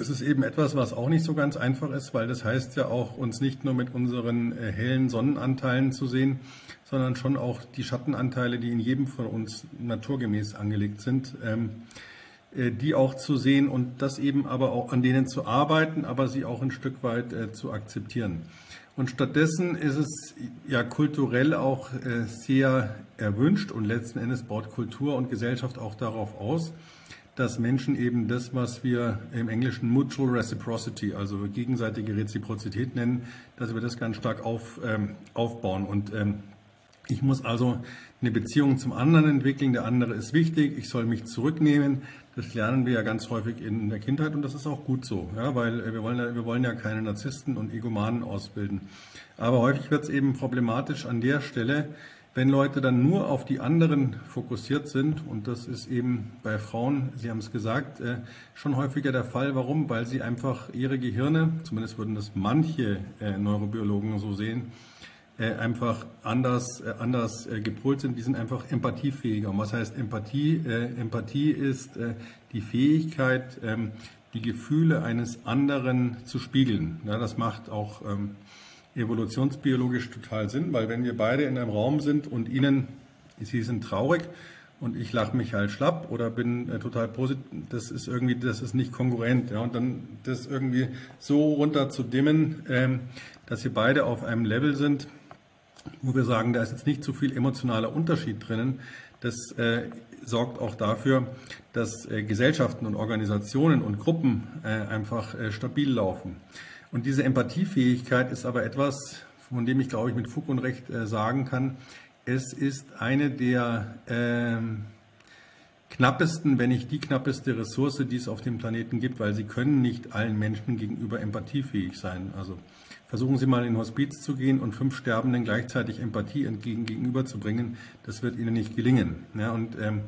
das ist eben etwas, was auch nicht so ganz einfach ist, weil das heißt ja auch, uns nicht nur mit unseren äh, hellen Sonnenanteilen zu sehen, sondern schon auch die Schattenanteile, die in jedem von uns naturgemäß angelegt sind, ähm, äh, die auch zu sehen und das eben aber auch an denen zu arbeiten, aber sie auch ein Stück weit äh, zu akzeptieren. Und stattdessen ist es ja kulturell auch sehr erwünscht und letzten Endes baut Kultur und Gesellschaft auch darauf aus, dass Menschen eben das, was wir im Englischen Mutual Reciprocity, also gegenseitige Reziprozität nennen, dass wir das ganz stark auf, ähm, aufbauen. Und ähm, ich muss also eine Beziehung zum anderen entwickeln. Der andere ist wichtig. Ich soll mich zurücknehmen. Das lernen wir ja ganz häufig in der Kindheit und das ist auch gut so, ja, weil wir wollen ja, wir wollen ja keine Narzissten und Egomanen ausbilden. Aber häufig wird es eben problematisch an der Stelle, wenn Leute dann nur auf die anderen fokussiert sind, und das ist eben bei Frauen, Sie haben es gesagt, äh, schon häufiger der Fall. Warum? Weil sie einfach ihre Gehirne, zumindest würden das manche äh, Neurobiologen so sehen, äh, einfach anders, anders gepolt sind. Die sind einfach empathiefähiger. Und was heißt Empathie? Empathie ist die Fähigkeit, ähm, die Gefühle eines anderen zu spiegeln. Ja, das macht auch ähm, evolutionsbiologisch total Sinn, weil wenn wir beide in einem Raum sind und Ihnen, Sie sind traurig und ich lache mich halt schlapp oder bin äh, total positiv, das ist irgendwie, das ist nicht konkurrent. Ja, und dann das irgendwie so runter zu dimmen, ähm, dass wir beide auf einem Level sind, wo wir sagen, da ist jetzt nicht zu viel emotionaler Unterschied drinnen. Das äh, sorgt auch dafür, dass äh, Gesellschaften und Organisationen und Gruppen äh, einfach äh, stabil laufen. Und diese Empathiefähigkeit ist aber etwas, von dem ich, glaube ich, mit Fug und Recht äh, sagen kann, es ist eine der äh, knappesten, wenn nicht die knappeste Ressource, die es auf dem Planeten gibt, weil sie können nicht allen Menschen gegenüber empathiefähig sein. Also versuchen Sie mal in Hospiz zu gehen und fünf Sterbenden gleichzeitig Empathie entgegen gegenüberzubringen. Das wird Ihnen nicht gelingen. Ja, und ähm,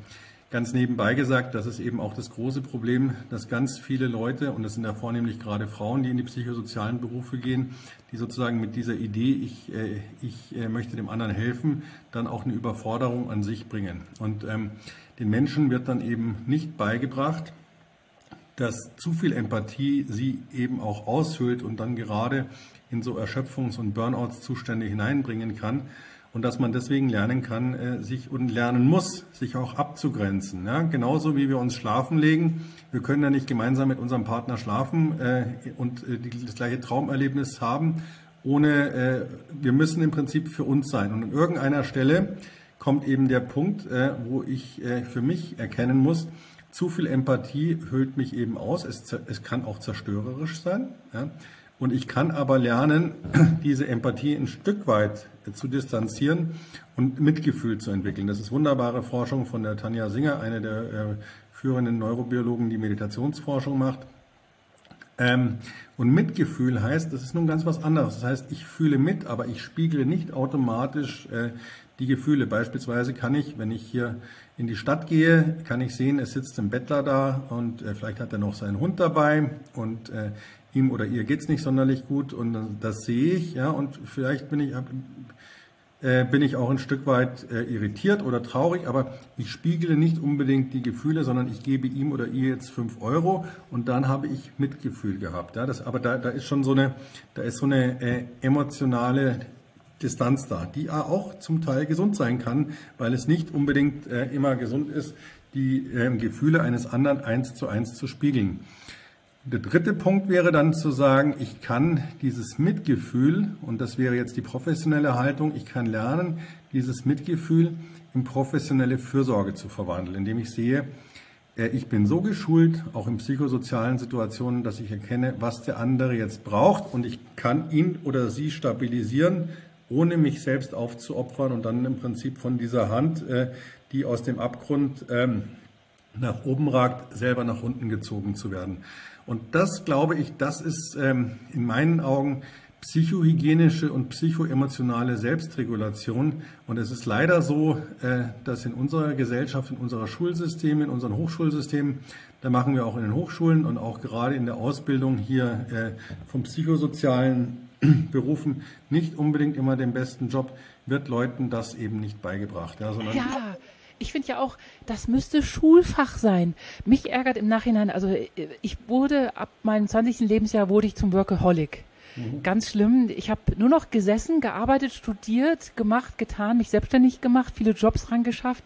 Ganz nebenbei gesagt, das ist eben auch das große Problem, dass ganz viele Leute, und das sind ja vornehmlich gerade Frauen, die in die psychosozialen Berufe gehen, die sozusagen mit dieser Idee, ich, äh, ich äh, möchte dem anderen helfen, dann auch eine Überforderung an sich bringen. Und ähm, den Menschen wird dann eben nicht beigebracht, dass zu viel Empathie sie eben auch aushöhlt und dann gerade in so Erschöpfungs- und Burnouts-Zustände hineinbringen kann und dass man deswegen lernen kann, äh, sich und lernen muss, sich auch abzugrenzen. Ja? Genauso wie wir uns schlafen legen. Wir können ja nicht gemeinsam mit unserem Partner schlafen äh, und äh, das gleiche Traumerlebnis haben, ohne, äh, wir müssen im Prinzip für uns sein. Und an irgendeiner Stelle kommt eben der Punkt, äh, wo ich äh, für mich erkennen muss, zu viel Empathie hüllt mich eben aus. Es, es kann auch zerstörerisch sein. Ja? Und ich kann aber lernen, diese Empathie ein Stück weit zu distanzieren und Mitgefühl zu entwickeln. Das ist wunderbare Forschung von der Tanja Singer, eine der äh, führenden Neurobiologen, die Meditationsforschung macht. Ähm, und Mitgefühl heißt, das ist nun ganz was anderes. Das heißt, ich fühle mit, aber ich spiegle nicht automatisch äh, die Gefühle. Beispielsweise kann ich, wenn ich hier in die Stadt gehe, kann ich sehen, es sitzt ein Bettler da und äh, vielleicht hat er noch seinen Hund dabei und äh, ihm oder ihr geht es nicht sonderlich gut und das sehe ich, ja, und vielleicht bin ich, äh, bin ich auch ein Stück weit äh, irritiert oder traurig, aber ich spiegle nicht unbedingt die Gefühle, sondern ich gebe ihm oder ihr jetzt fünf Euro und dann habe ich Mitgefühl gehabt. Ja, das, aber da, da ist schon so eine, da ist so eine äh, emotionale Distanz da, die auch zum Teil gesund sein kann, weil es nicht unbedingt äh, immer gesund ist, die äh, Gefühle eines anderen eins zu eins zu spiegeln. Der dritte Punkt wäre dann zu sagen, ich kann dieses Mitgefühl, und das wäre jetzt die professionelle Haltung, ich kann lernen, dieses Mitgefühl in professionelle Fürsorge zu verwandeln, indem ich sehe, äh, ich bin so geschult, auch in psychosozialen Situationen, dass ich erkenne, was der andere jetzt braucht und ich kann ihn oder sie stabilisieren, ohne mich selbst aufzuopfern und dann im Prinzip von dieser Hand, äh, die aus dem Abgrund ähm, nach oben ragt, selber nach unten gezogen zu werden. Und das, glaube ich, das ist ähm, in meinen Augen psychohygienische und psychoemotionale Selbstregulation. Und es ist leider so, äh, dass in unserer Gesellschaft, in unserer Schulsysteme, in unseren Hochschulsystemen, da machen wir auch in den Hochschulen und auch gerade in der Ausbildung hier äh, vom psychosozialen Berufen nicht unbedingt immer den besten Job, wird Leuten das eben nicht beigebracht. Ja, sondern ja ich finde ja auch, das müsste Schulfach sein. Mich ärgert im Nachhinein, also äh, ich wurde ab meinem 20. Lebensjahr wurde ich zum Workaholic. Mhm. Ganz schlimm. Ich habe nur noch gesessen, gearbeitet, studiert, gemacht, getan, mich selbstständig gemacht, viele Jobs rangeschafft,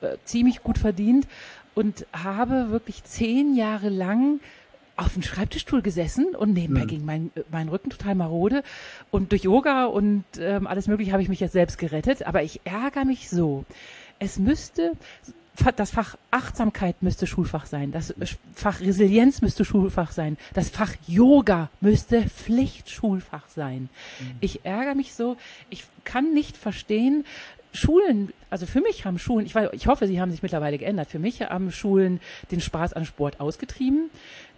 äh, ziemlich gut verdient und habe wirklich zehn Jahre lang auf dem Schreibtischstuhl gesessen und nebenbei mhm. ging mein, mein Rücken total marode. Und durch Yoga und ähm, alles Mögliche habe ich mich jetzt selbst gerettet. Aber ich ärgere mich so es müsste das Fach Achtsamkeit müsste Schulfach sein, das Fach Resilienz müsste Schulfach sein, das Fach Yoga müsste Pflichtschulfach sein. Mhm. Ich ärgere mich so, ich kann nicht verstehen, Schulen, also für mich haben Schulen, ich, weiß, ich hoffe, sie haben sich mittlerweile geändert, für mich haben Schulen den Spaß an Sport ausgetrieben.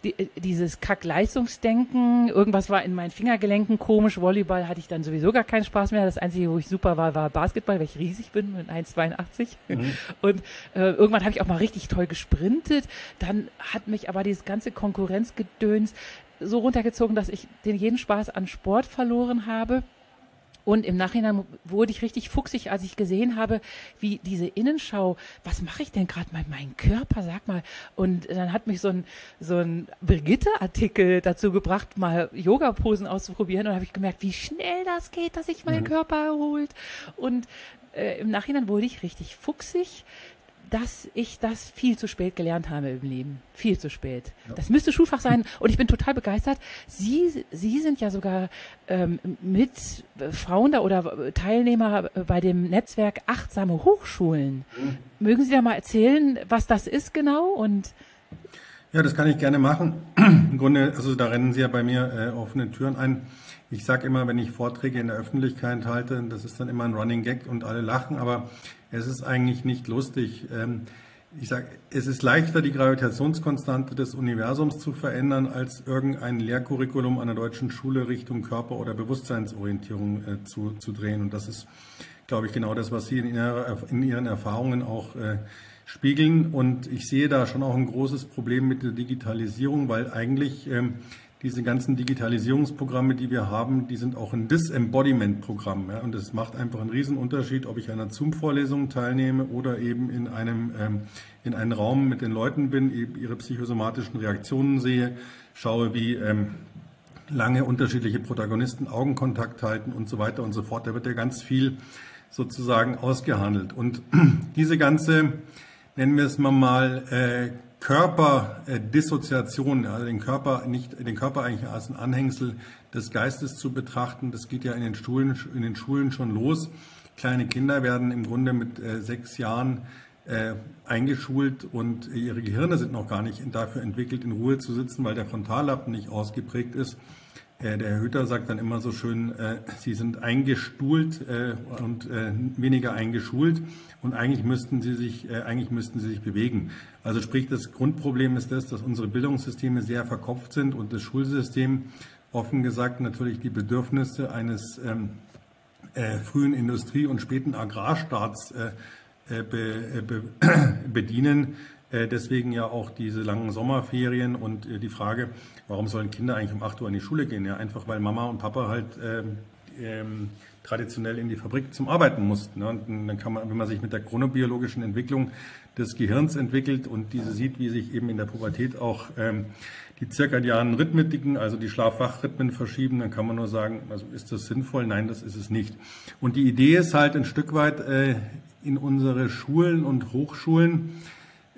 Die, äh, dieses Kack-Leistungsdenken, irgendwas war in meinen Fingergelenken komisch, Volleyball hatte ich dann sowieso gar keinen Spaß mehr. Das Einzige, wo ich super war, war Basketball, weil ich riesig bin mit 1,82. Mhm. Und äh, irgendwann habe ich auch mal richtig toll gesprintet. Dann hat mich aber dieses ganze Konkurrenzgedöns so runtergezogen, dass ich den jeden Spaß an Sport verloren habe. Und im Nachhinein wurde ich richtig fuchsig, als ich gesehen habe, wie diese Innenschau, was mache ich denn gerade mit meinem Körper, sag mal. Und dann hat mich so ein, so ein Brigitte-Artikel dazu gebracht, mal Yoga-Posen auszuprobieren. Und habe ich gemerkt, wie schnell das geht, dass sich mein mhm. Körper erholt. Und äh, im Nachhinein wurde ich richtig fuchsig, dass ich das viel zu spät gelernt habe im Leben. Viel zu spät. Ja. Das müsste Schulfach sein. Und ich bin total begeistert. Sie, Sie sind ja sogar ähm, mit Frauen da oder Teilnehmer bei dem Netzwerk Achtsame Hochschulen. Mhm. Mögen Sie da mal erzählen, was das ist genau? Und ja, das kann ich gerne machen. Im Grunde, also da rennen Sie ja bei mir äh, offene Türen ein. Ich sage immer, wenn ich Vorträge in der Öffentlichkeit halte, das ist dann immer ein Running Gag und alle lachen, aber es ist eigentlich nicht lustig. Ähm, ich sage, es ist leichter, die Gravitationskonstante des Universums zu verändern, als irgendein Lehrcurriculum an der deutschen Schule Richtung Körper- oder Bewusstseinsorientierung äh, zu, zu drehen. Und das ist, glaube ich, genau das, was Sie in, ihrer, in Ihren Erfahrungen auch äh, spiegeln. Und ich sehe da schon auch ein großes Problem mit der Digitalisierung, weil eigentlich ähm, diese ganzen Digitalisierungsprogramme, die wir haben, die sind auch ein Disembodiment-Programm. Ja, und es macht einfach einen Riesenunterschied, ob ich an einer Zoom-Vorlesung teilnehme oder eben in einem, ähm, in einem Raum mit den Leuten bin, eben ihre psychosomatischen Reaktionen sehe, schaue, wie ähm, lange unterschiedliche Protagonisten Augenkontakt halten und so weiter und so fort. Da wird ja ganz viel sozusagen ausgehandelt. Und diese ganze, nennen wir es mal mal, äh, Körperdissoziation, also den Körper nicht, den Körper eigentlich als ein Anhängsel des Geistes zu betrachten, das geht ja in den Schulen, in den Schulen schon los. Kleine Kinder werden im Grunde mit äh, sechs Jahren äh, eingeschult und ihre Gehirne sind noch gar nicht dafür entwickelt, in Ruhe zu sitzen, weil der Frontallappen nicht ausgeprägt ist. Äh, der Herr Hütter sagt dann immer so schön, äh, Sie sind eingestuhlt äh, und äh, weniger eingeschult und eigentlich müssten Sie sich, äh, eigentlich müssten Sie sich bewegen. Also sprich, das Grundproblem ist das, dass unsere Bildungssysteme sehr verkopft sind und das Schulsystem offen gesagt natürlich die Bedürfnisse eines ähm, äh, frühen Industrie- und späten Agrarstaats be, be, bedienen deswegen ja auch diese langen Sommerferien und äh, die Frage, warum sollen Kinder eigentlich um 8 Uhr in die Schule gehen? Ja, einfach weil Mama und Papa halt ähm, ähm, traditionell in die Fabrik zum Arbeiten mussten. Ne? Und dann kann man, wenn man sich mit der chronobiologischen Entwicklung des Gehirns entwickelt und diese sieht, wie sich eben in der Pubertät auch ähm, die zirkadianen Rhythmiken, also die Schlaf-Wach-Rhythmen verschieben, dann kann man nur sagen, also ist das sinnvoll? Nein, das ist es nicht. Und die Idee ist halt ein Stück weit äh, in unsere Schulen und Hochschulen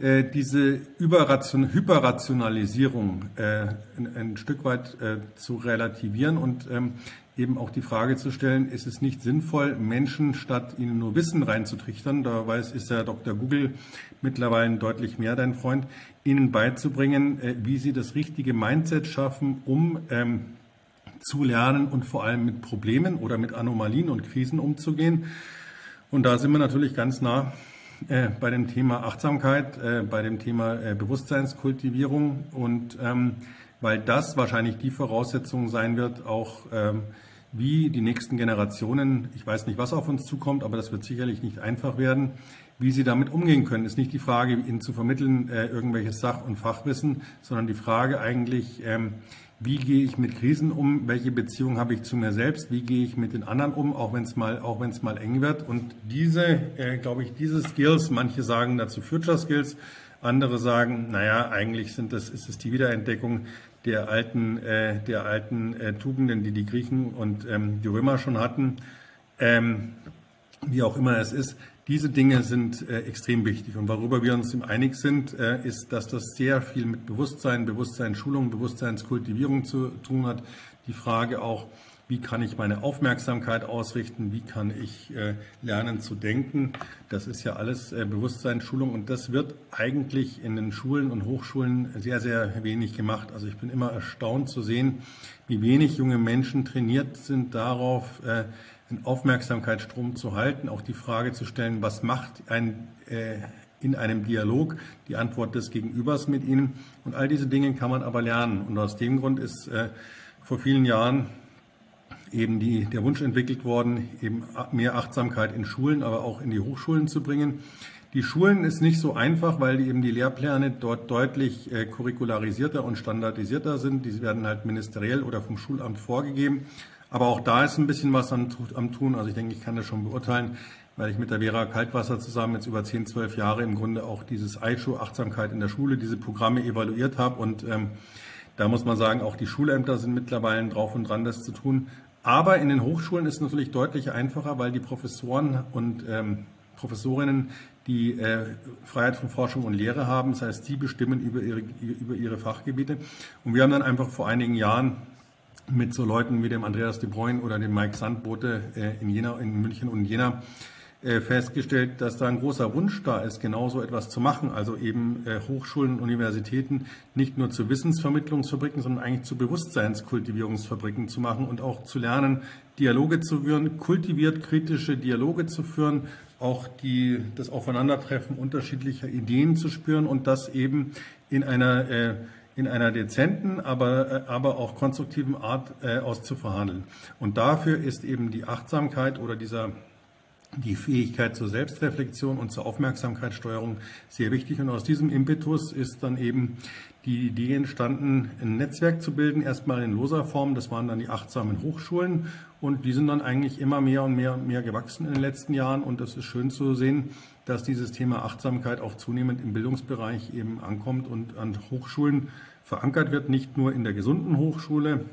äh, diese Überration, Hyperrationalisierung äh, ein, ein, Stück weit äh, zu relativieren und ähm, eben auch die Frage zu stellen, ist es nicht sinnvoll, Menschen statt ihnen nur Wissen reinzutrichtern, da weiß, ist ja Dr. Google mittlerweile deutlich mehr dein Freund, ihnen beizubringen, äh, wie sie das richtige Mindset schaffen, um ähm, zu lernen und vor allem mit Problemen oder mit Anomalien und Krisen umzugehen. Und da sind wir natürlich ganz nah äh, bei dem Thema Achtsamkeit, äh, bei dem Thema äh, Bewusstseinskultivierung und ähm, weil das wahrscheinlich die Voraussetzung sein wird, auch ähm, wie die nächsten Generationen, ich weiß nicht, was auf uns zukommt, aber das wird sicherlich nicht einfach werden, wie sie damit umgehen können. Ist nicht die Frage, ihnen zu vermitteln, äh, irgendwelches Sach- und Fachwissen, sondern die Frage eigentlich, ähm, wie gehe ich mit Krisen um, welche Beziehung habe ich zu mir selbst, wie gehe ich mit den anderen um, auch wenn es mal, auch wenn es mal eng wird. Und diese, äh, glaube ich, diese Skills, manche sagen dazu Future Skills, andere sagen, naja, eigentlich sind das, ist es die Wiederentdeckung der alten, äh, der alten äh, Tugenden, die die Griechen und ähm, die Römer schon hatten. Ähm, wie auch immer es ist, diese Dinge sind äh, extrem wichtig. Und worüber wir uns einig sind, äh, ist, dass das sehr viel mit Bewusstsein, Bewusstseinsschulung, Bewusstseinskultivierung zu tun hat. Die Frage auch, wie kann ich meine Aufmerksamkeit ausrichten, wie kann ich äh, lernen zu denken. Das ist ja alles äh, Bewusstseinsschulung und das wird eigentlich in den Schulen und Hochschulen sehr, sehr wenig gemacht. Also ich bin immer erstaunt zu sehen, wie wenig junge Menschen trainiert sind darauf, einen Aufmerksamkeitsstrom zu halten, auch die Frage zu stellen, was macht ein äh, in einem Dialog die Antwort des Gegenübers mit ihnen. Und all diese Dinge kann man aber lernen. Und aus dem Grund ist äh, vor vielen Jahren eben die, der Wunsch entwickelt worden, eben mehr Achtsamkeit in Schulen, aber auch in die Hochschulen zu bringen. Die Schulen ist nicht so einfach, weil eben die Lehrpläne dort deutlich äh, curricularisierter und standardisierter sind. Die werden halt ministeriell oder vom Schulamt vorgegeben. Aber auch da ist ein bisschen was am, am Tun. Also ich denke, ich kann das schon beurteilen, weil ich mit der Vera Kaltwasser zusammen jetzt über 10, 12 Jahre im Grunde auch dieses ISHO Achtsamkeit in der Schule, diese Programme evaluiert habe. Und ähm, da muss man sagen, auch die Schulämter sind mittlerweile drauf und dran, das zu tun. Aber in den Hochschulen ist es natürlich deutlich einfacher, weil die Professoren und ähm, Professorinnen die äh, Freiheit von Forschung und Lehre haben. Das heißt, die bestimmen über ihre, über ihre Fachgebiete. Und wir haben dann einfach vor einigen Jahren mit so Leuten wie dem Andreas de Bruyne oder dem Mike Sandbote äh, in Jena, in München und Jena äh, festgestellt, dass da ein großer Wunsch da ist, genau so etwas zu machen. Also eben äh, Hochschulen und Universitäten nicht nur zu Wissensvermittlungsfabriken, sondern eigentlich zu Bewusstseinskultivierungsfabriken zu machen und auch zu lernen, Dialoge zu führen, kultiviert kritische Dialoge zu führen, auch die, das Aufeinandertreffen unterschiedlicher Ideen zu spüren und das eben in einer, äh, in einer dezenten, aber, äh, aber auch konstruktiven Art äh, auszuverhandeln. Und dafür ist eben die Achtsamkeit oder dieser die Fähigkeit zur Selbstreflexion und zur Aufmerksamkeitssteuerung sehr wichtig. Und aus diesem Impetus ist dann eben die Idee entstanden, ein Netzwerk zu bilden, erstmal in loser Form. Das waren dann die achtsamen Hochschulen. Und die sind dann eigentlich immer mehr und mehr und mehr gewachsen in den letzten Jahren. Und es ist schön zu sehen, dass dieses Thema Achtsamkeit auch zunehmend im Bildungsbereich eben ankommt und an Hochschulen verankert wird, nicht nur in der gesunden Hochschule,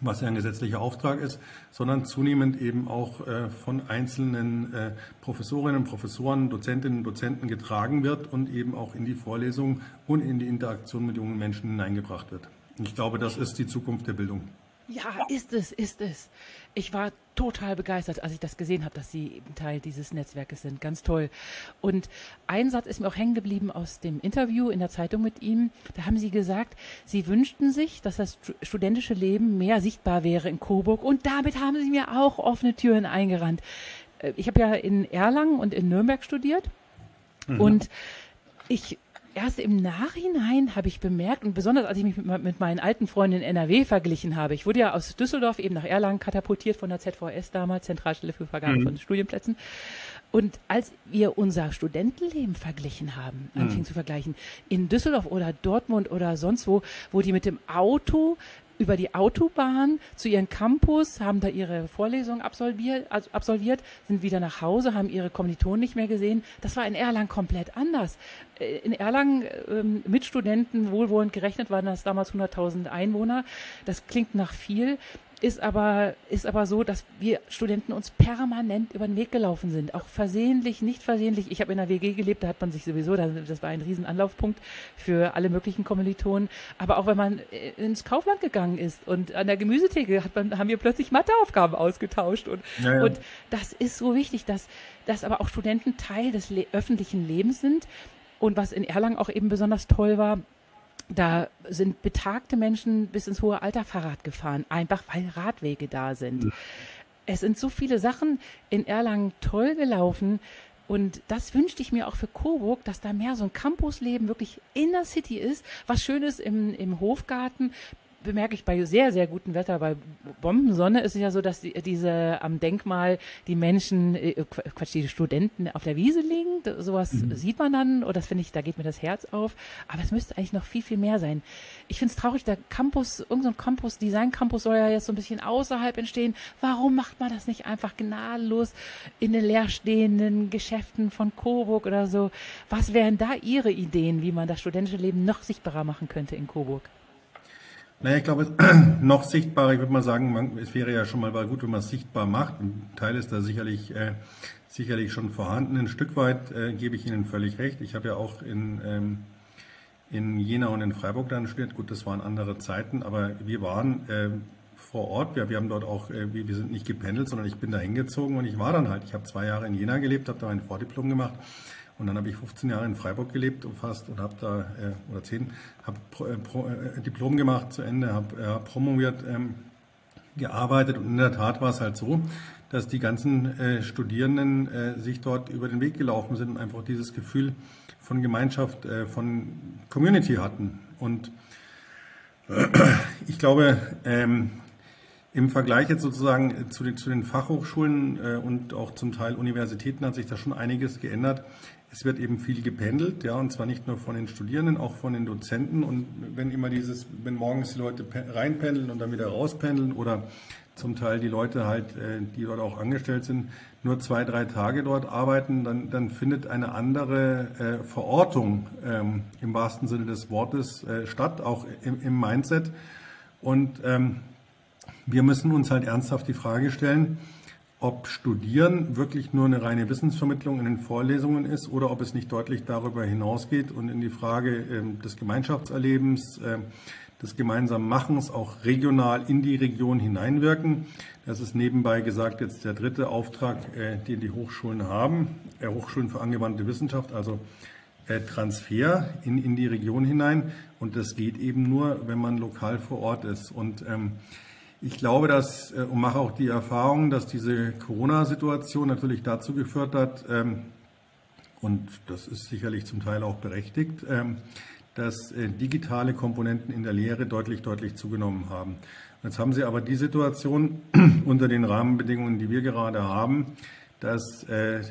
was ja ein gesetzlicher Auftrag ist, sondern zunehmend eben auch äh, von einzelnen äh, Professorinnen, Professoren, Dozentinnen und Dozenten getragen wird und eben auch in die Vorlesung und in die Interaktion mit jungen Menschen hineingebracht wird. Ich glaube, das ist die Zukunft der Bildung. Ja, ist es, ist es. Ich war total begeistert, als ich das gesehen habe, dass Sie Teil dieses Netzwerkes sind. Ganz toll. Und ein Satz ist mir auch hängen geblieben aus dem Interview in der Zeitung mit ihm. Da haben Sie gesagt, Sie wünschten sich, dass das studentische Leben mehr sichtbar wäre in Coburg. Und damit haben Sie mir auch offene Türen eingerannt. Äh, ich habe ja in Erlangen und in Nürnberg studiert. Mhm. Und ich erst im Nachhinein habe ich bemerkt und besonders als ich mich mit, mit, meinen alten Freunden in NRW verglichen habe, ich wurde ja aus Düsseldorf eben nach Erlangen katapultiert von der ZVS damals, Zentralstelle für Vergabe mhm. von Studienplätzen. Und als wir unser Studentenleben verglichen haben, mhm. anfingen zu vergleichen, in Düsseldorf oder Dortmund oder sonst wo, wo die mit dem Auto über die Autobahn zu ihren Campus, haben da ihre Vorlesungen absolviert, also absolviert, sind wieder nach Hause, haben ihre Kommilitonen nicht mehr gesehen. Das war in Erlangen komplett anders. Äh, in Erlangen ähm, mit Studenten wohlwollend gerechnet waren das damals 100.000 Einwohner. Das klingt nach viel ist aber, ist aber so, dass wir Studenten uns permanent über den Weg gelaufen sind. Auch versehentlich, nicht versehentlich. Ich habe in der WG gelebt, da hat man sich sowieso, das war ein Riesenanlaufpunkt für alle möglichen Kommilitonen. Aber auch wenn man äh, ins Kaufland gegangen ist und an der Gemüsetheke hat man, haben wir plötzlich Matheaufgaben ausgetauscht. Und, ja, ja. und das ist so wichtig, dass, dass aber auch Studenten Teil des le öffentlichen Lebens sind. Und was in Erlangen auch eben besonders toll war, da sind betagte Menschen bis ins hohe Alter Fahrrad gefahren, einfach weil Radwege da sind. Mhm. Es sind so viele Sachen in Erlangen toll gelaufen. Und das wünschte ich mir auch für Coburg, dass da mehr so ein Campusleben wirklich in der City ist. Was Schönes im, im Hofgarten, bemerke ich bei sehr, sehr gutem Wetter, bei Bombensonne ist es ja so, dass die, diese am Denkmal die Menschen, äh, Quatsch, die Studenten auf der Wiese liegen. Sowas mhm. sieht man dann, oder das finde ich, da geht mir das Herz auf. Aber es müsste eigentlich noch viel, viel mehr sein. Ich finde es traurig, der Campus, irgendein so Campus, Design Campus soll ja jetzt so ein bisschen außerhalb entstehen. Warum macht man das nicht einfach gnadenlos in den leerstehenden Geschäften von Coburg oder so? Was wären da Ihre Ideen, wie man das studentische Leben noch sichtbarer machen könnte in Coburg? Naja, ich glaube, noch sichtbarer, ich würde mal sagen, man, es wäre ja schon mal gut, wenn man es sichtbar macht. Ein Teil ist da sicherlich, äh, sicherlich schon vorhanden. Ein Stück weit äh, gebe ich Ihnen völlig recht. Ich habe ja auch in, ähm, in Jena und in Freiburg dann studiert. Gut, das waren andere Zeiten, aber wir waren äh, vor Ort. Wir, wir haben dort auch, äh, wir, wir sind nicht gependelt, sondern ich bin da hingezogen und ich war dann halt. Ich habe zwei Jahre in Jena gelebt, habe da mein Vordiplom gemacht und dann habe ich 15 Jahre in Freiburg gelebt und fast und habe da, äh, oder 10, habe äh, äh, Diplom gemacht zu Ende, habe äh, promoviert, ähm, gearbeitet und in der Tat war es halt so, dass die ganzen äh, Studierenden äh, sich dort über den Weg gelaufen sind und einfach dieses Gefühl von Gemeinschaft, äh, von Community hatten. Und ich glaube, ähm, im Vergleich jetzt sozusagen zu den, zu den Fachhochschulen äh, und auch zum Teil Universitäten hat sich da schon einiges geändert. Es wird eben viel gependelt, ja, und zwar nicht nur von den Studierenden, auch von den Dozenten. Und wenn immer dieses, wenn morgens die Leute reinpendeln und dann wieder rauspendeln oder zum Teil die Leute halt, äh, die dort auch angestellt sind, nur zwei, drei Tage dort arbeiten, dann, dann findet eine andere äh, Verortung ähm, im wahrsten Sinne des Wortes äh, statt, auch im, im Mindset. Und ähm, wir müssen uns halt ernsthaft die Frage stellen, ob Studieren wirklich nur eine reine Wissensvermittlung in den Vorlesungen ist oder ob es nicht deutlich darüber hinausgeht und in die Frage äh, des Gemeinschaftserlebens, äh, des gemeinsamen Machens auch regional in die Region hineinwirken. Das ist nebenbei gesagt jetzt der dritte Auftrag, äh, den die Hochschulen haben, äh, Hochschulen für angewandte Wissenschaft, also äh, Transfer in, in die Region hinein. Und das geht eben nur, wenn man lokal vor Ort ist. Und ähm, ich glaube, dass äh, und mache auch die Erfahrung, dass diese Corona-Situation natürlich dazu geführt hat, ähm, und das ist sicherlich zum Teil auch berechtigt, ähm, dass äh, digitale Komponenten in der Lehre deutlich, deutlich zugenommen haben. Jetzt haben Sie aber die Situation unter den Rahmenbedingungen, die wir gerade haben, dass äh,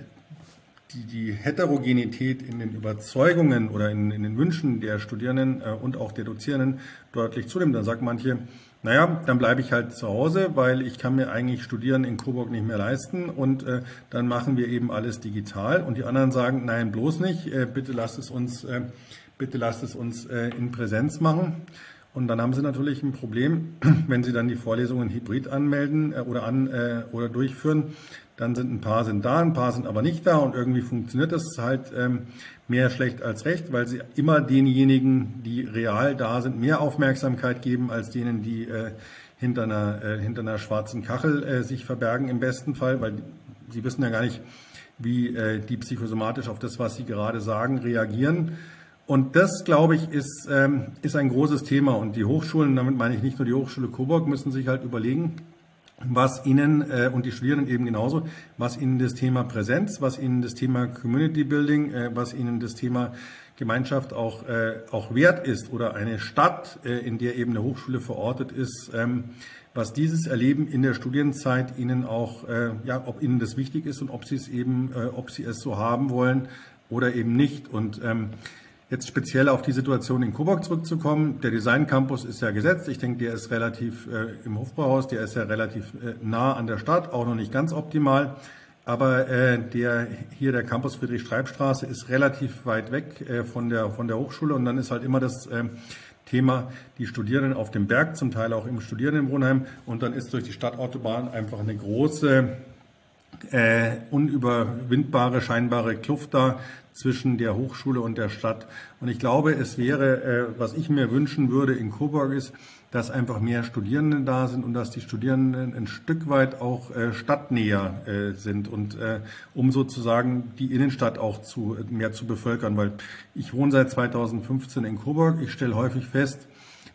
die, Heterogenität in den Überzeugungen oder in, in den Wünschen der Studierenden und auch der Dozierenden deutlich zunimmt. Dann sagt manche, naja, dann bleibe ich halt zu Hause, weil ich kann mir eigentlich Studieren in Coburg nicht mehr leisten und äh, dann machen wir eben alles digital. Und die anderen sagen, nein, bloß nicht, äh, bitte lasst es uns äh, bitte lasst es uns äh, in Präsenz machen. Und dann haben Sie natürlich ein Problem, wenn Sie dann die Vorlesungen hybrid anmelden äh, oder, an, äh, oder durchführen. Dann sind ein paar sind da, ein paar sind aber nicht da und irgendwie funktioniert das halt ähm, mehr schlecht als recht, weil Sie immer denjenigen, die real da sind, mehr Aufmerksamkeit geben als denen, die äh, hinter, einer, äh, hinter einer schwarzen Kachel äh, sich verbergen im besten Fall, weil Sie wissen ja gar nicht, wie äh, die psychosomatisch auf das, was Sie gerade sagen, reagieren. Und das, glaube ich, ist, ähm, ist ein großes Thema. Und die Hochschulen, damit meine ich nicht nur die Hochschule Coburg, müssen sich halt überlegen, was ihnen äh, und die Studierenden eben genauso, was ihnen das Thema Präsenz, was ihnen das Thema Community Building, äh, was ihnen das Thema Gemeinschaft auch, äh, auch wert ist oder eine Stadt, äh, in der eben eine Hochschule verortet ist, ähm, was dieses Erleben in der Studienzeit ihnen auch, äh, ja, ob ihnen das wichtig ist und ob sie es eben, äh, ob sie es so haben wollen oder eben nicht. Und ähm, Jetzt speziell auf die Situation in Coburg zurückzukommen. Der Design Campus ist ja gesetzt. Ich denke, der ist relativ äh, im Hofbauhaus, der ist ja relativ äh, nah an der Stadt, auch noch nicht ganz optimal. Aber äh, der hier der Campus Friedrich-Streib-Straße ist relativ weit weg äh, von der von der Hochschule und dann ist halt immer das äh, Thema die Studierenden auf dem Berg, zum Teil auch im Studierendenwohnheim und dann ist durch die Stadtautobahn einfach eine große äh, unüberwindbare scheinbare Kluft da zwischen der Hochschule und der Stadt. Und ich glaube, es wäre, äh, was ich mir wünschen würde in Coburg ist, dass einfach mehr Studierende da sind und dass die Studierenden ein Stück weit auch äh, stadtnäher äh, sind und äh, um sozusagen die Innenstadt auch zu, mehr zu bevölkern. Weil ich wohne seit 2015 in Coburg. Ich stelle häufig fest,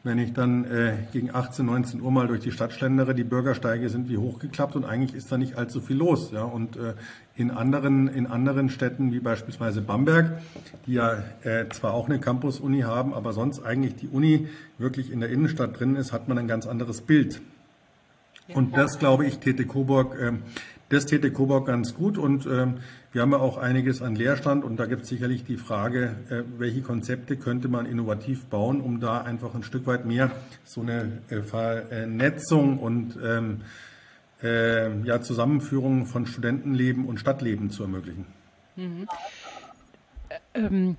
wenn ich dann äh, gegen 18, 19 Uhr mal durch die Stadt schlendere, die Bürgersteige sind wie hochgeklappt und eigentlich ist da nicht allzu viel los. Ja? Und äh, in, anderen, in anderen Städten, wie beispielsweise Bamberg, die ja äh, zwar auch eine Campus-Uni haben, aber sonst eigentlich die Uni wirklich in der Innenstadt drin ist, hat man ein ganz anderes Bild. Und das, glaube ich, täte Coburg, äh, das täte Coburg ganz gut. Und ähm, wir haben ja auch einiges an Leerstand und da gibt es sicherlich die Frage, äh, welche Konzepte könnte man innovativ bauen, um da einfach ein Stück weit mehr so eine äh, Vernetzung und ähm, äh, ja, Zusammenführung von Studentenleben und Stadtleben zu ermöglichen. Mhm. Ähm,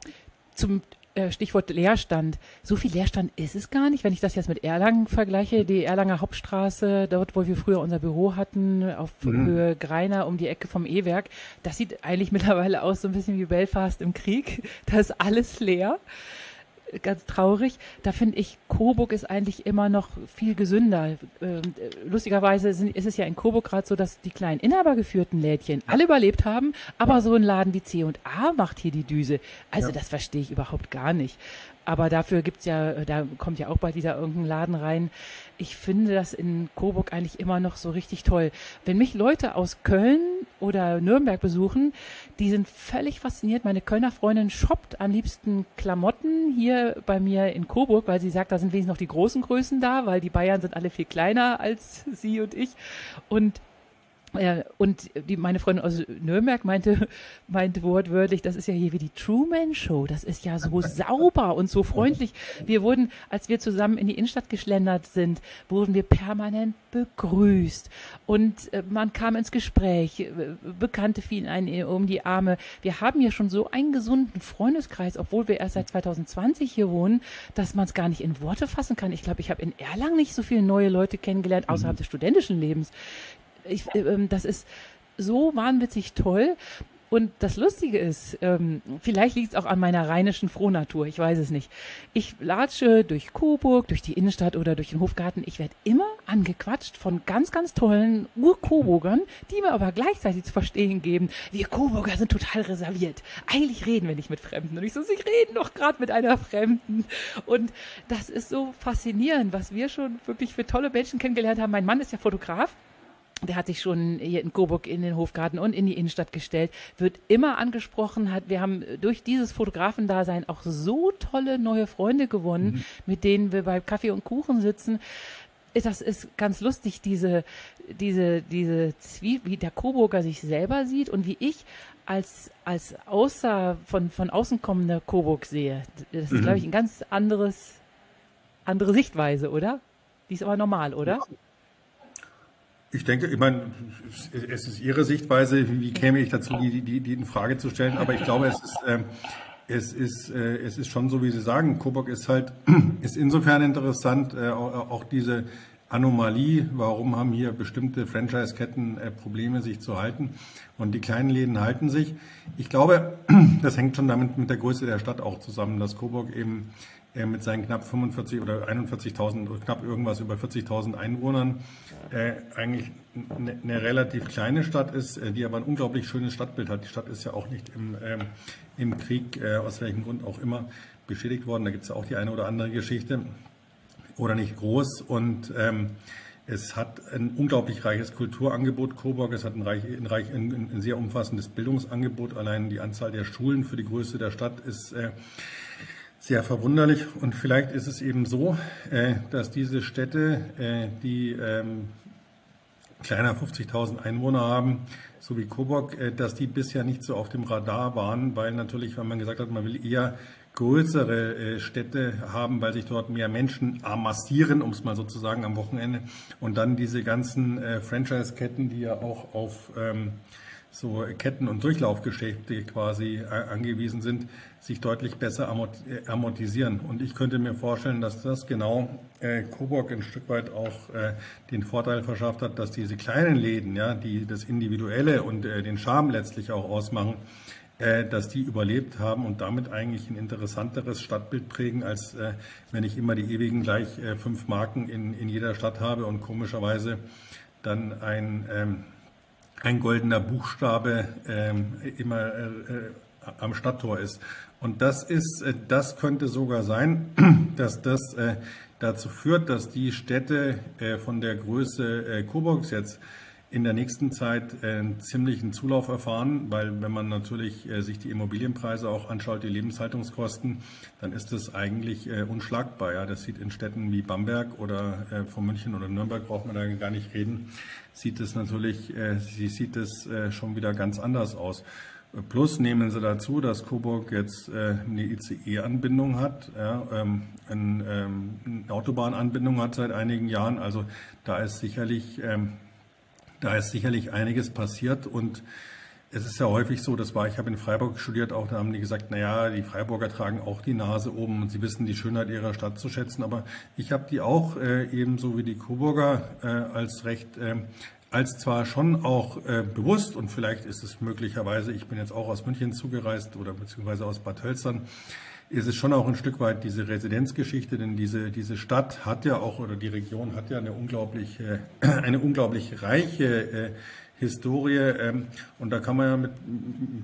zum äh, Stichwort Leerstand. So viel Leerstand ist es gar nicht. Wenn ich das jetzt mit Erlangen vergleiche, die Erlanger Hauptstraße, dort, wo wir früher unser Büro hatten, auf mhm. Höhe Greiner um die Ecke vom E-Werk, das sieht eigentlich mittlerweile aus so ein bisschen wie Belfast im Krieg. Da ist alles leer ganz traurig. Da finde ich, Coburg ist eigentlich immer noch viel gesünder. Ähm, lustigerweise sind, ist es ja in Coburg gerade so, dass die kleinen inhabergeführten Lädchen alle überlebt haben, aber so ein Laden wie C und A macht hier die Düse. Also ja. das verstehe ich überhaupt gar nicht. Aber dafür gibt's ja, da kommt ja auch bald wieder irgendein Laden rein. Ich finde das in Coburg eigentlich immer noch so richtig toll. Wenn mich Leute aus Köln oder Nürnberg besuchen, die sind völlig fasziniert. Meine Kölner Freundin shoppt am liebsten Klamotten hier bei mir in Coburg, weil sie sagt, da sind wenigstens noch die großen Größen da, weil die Bayern sind alle viel kleiner als sie und ich. Und und die, meine Freundin aus Nürnberg meinte, meinte wortwörtlich, das ist ja hier wie die Truman Show. Das ist ja so sauber und so freundlich. Wir wurden, als wir zusammen in die Innenstadt geschlendert sind, wurden wir permanent begrüßt. Und äh, man kam ins Gespräch. Äh, Bekannte fielen einen um die Arme. Wir haben hier schon so einen gesunden Freundeskreis, obwohl wir erst seit 2020 hier wohnen, dass man es gar nicht in Worte fassen kann. Ich glaube, ich habe in Erlangen nicht so viele neue Leute kennengelernt, außerhalb mhm. des studentischen Lebens ich, ähm, das ist so wahnwitzig toll. Und das Lustige ist, ähm, vielleicht liegt es auch an meiner rheinischen Frohnatur, ich weiß es nicht. Ich latsche durch Coburg, durch die Innenstadt oder durch den Hofgarten. Ich werde immer angequatscht von ganz, ganz tollen Ur-Coburgern, die mir aber gleichzeitig zu verstehen geben, wir Coburger sind total reserviert. Eigentlich reden wir nicht mit Fremden. Und ich so, sie reden doch gerade mit einer Fremden. Und das ist so faszinierend, was wir schon wirklich für tolle Menschen kennengelernt haben. Mein Mann ist ja Fotograf der hat sich schon hier in Coburg in den Hofgarten und in die Innenstadt gestellt, wird immer angesprochen, hat, wir haben durch dieses Fotografendasein auch so tolle neue Freunde gewonnen, mhm. mit denen wir bei Kaffee und Kuchen sitzen. Das ist ganz lustig, diese, diese, diese Zwie wie der Coburger sich selber sieht und wie ich als, als außer, von, von außen kommende Coburg sehe. Das ist, mhm. glaube ich, ein ganz anderes, andere Sichtweise, oder? Die ist aber normal, oder? Ja. Ich denke, ich meine, es ist Ihre Sichtweise, wie käme ich dazu, die, die, die in Frage zu stellen, aber ich glaube, es ist, äh, es ist, äh, es ist schon so, wie Sie sagen, Coburg ist halt, ist insofern interessant, äh, auch diese Anomalie, warum haben hier bestimmte Franchise-Ketten äh, Probleme, sich zu halten. Und die kleinen Läden halten sich. Ich glaube, das hängt schon damit mit der Größe der Stadt auch zusammen, dass Coburg eben äh, mit seinen knapp 45 oder 41.000, knapp irgendwas über 40.000 Einwohnern äh, eigentlich eine, eine, relativ kleine Stadt ist, äh, die aber ein unglaublich schönes Stadtbild hat. Die Stadt ist ja auch nicht im, ähm, im Krieg, äh, aus welchem Grund auch immer, beschädigt worden. Da gibt es ja auch die eine oder andere Geschichte oder nicht groß und ähm, es hat ein unglaublich reiches Kulturangebot, Coburg. Es hat ein, reich, ein, reich, ein, ein, sehr umfassendes Bildungsangebot. Allein die Anzahl der Schulen für die Größe der Stadt ist äh, sehr verwunderlich. Und vielleicht ist es eben so, äh, dass diese Städte, äh, die ähm, kleiner 50.000 Einwohner haben, so wie Coburg, äh, dass die bisher nicht so auf dem Radar waren, weil natürlich, wenn man gesagt hat, man will eher größere Städte haben, weil sich dort mehr Menschen amassieren, um es mal sozusagen am Wochenende. Und dann diese ganzen Franchise-Ketten, die ja auch auf ähm, so Ketten- und Durchlaufgeschäfte quasi angewiesen sind, sich deutlich besser äh, amortisieren. Und ich könnte mir vorstellen, dass das genau äh, Coburg ein Stück weit auch äh, den Vorteil verschafft hat, dass diese kleinen Läden, ja, die das Individuelle und äh, den Charme letztlich auch ausmachen, äh, dass die überlebt haben und damit eigentlich ein interessanteres Stadtbild prägen, als äh, wenn ich immer die ewigen gleich fünf Marken in, in jeder Stadt habe und komischerweise dann ein ähm, ein goldener Buchstabe ähm, immer äh, am Stadttor ist. Und das ist, äh, das könnte sogar sein, dass das äh, dazu führt, dass die Städte äh, von der Größe Coburgs jetzt in der nächsten Zeit einen ziemlichen Zulauf erfahren, weil wenn man natürlich sich die Immobilienpreise auch anschaut, die Lebenshaltungskosten, dann ist das eigentlich unschlagbar. Ja, das sieht in Städten wie Bamberg oder von München oder Nürnberg braucht man da gar nicht reden. Sieht es natürlich, sie sieht es schon wieder ganz anders aus. Plus nehmen Sie dazu, dass Coburg jetzt äh, eine ICE-Anbindung hat, ja, ähm, ein, ähm, eine Autobahnanbindung hat seit einigen Jahren. Also da ist sicherlich ähm, da ist sicherlich einiges passiert und es ist ja häufig so, das war, ich habe in Freiburg studiert, auch da haben die gesagt, na ja, die Freiburger tragen auch die Nase oben und sie wissen die Schönheit ihrer Stadt zu schätzen, aber ich habe die auch äh, ebenso wie die Coburger äh, als recht, äh, als zwar schon auch äh, bewusst und vielleicht ist es möglicherweise, ich bin jetzt auch aus München zugereist oder beziehungsweise aus Bad Hölzern, ist es schon auch ein Stück weit diese Residenzgeschichte, denn diese, diese Stadt hat ja auch, oder die Region hat ja eine unglaublich, äh, eine unglaublich reiche äh, Historie. Ähm, und da kann man ja mit,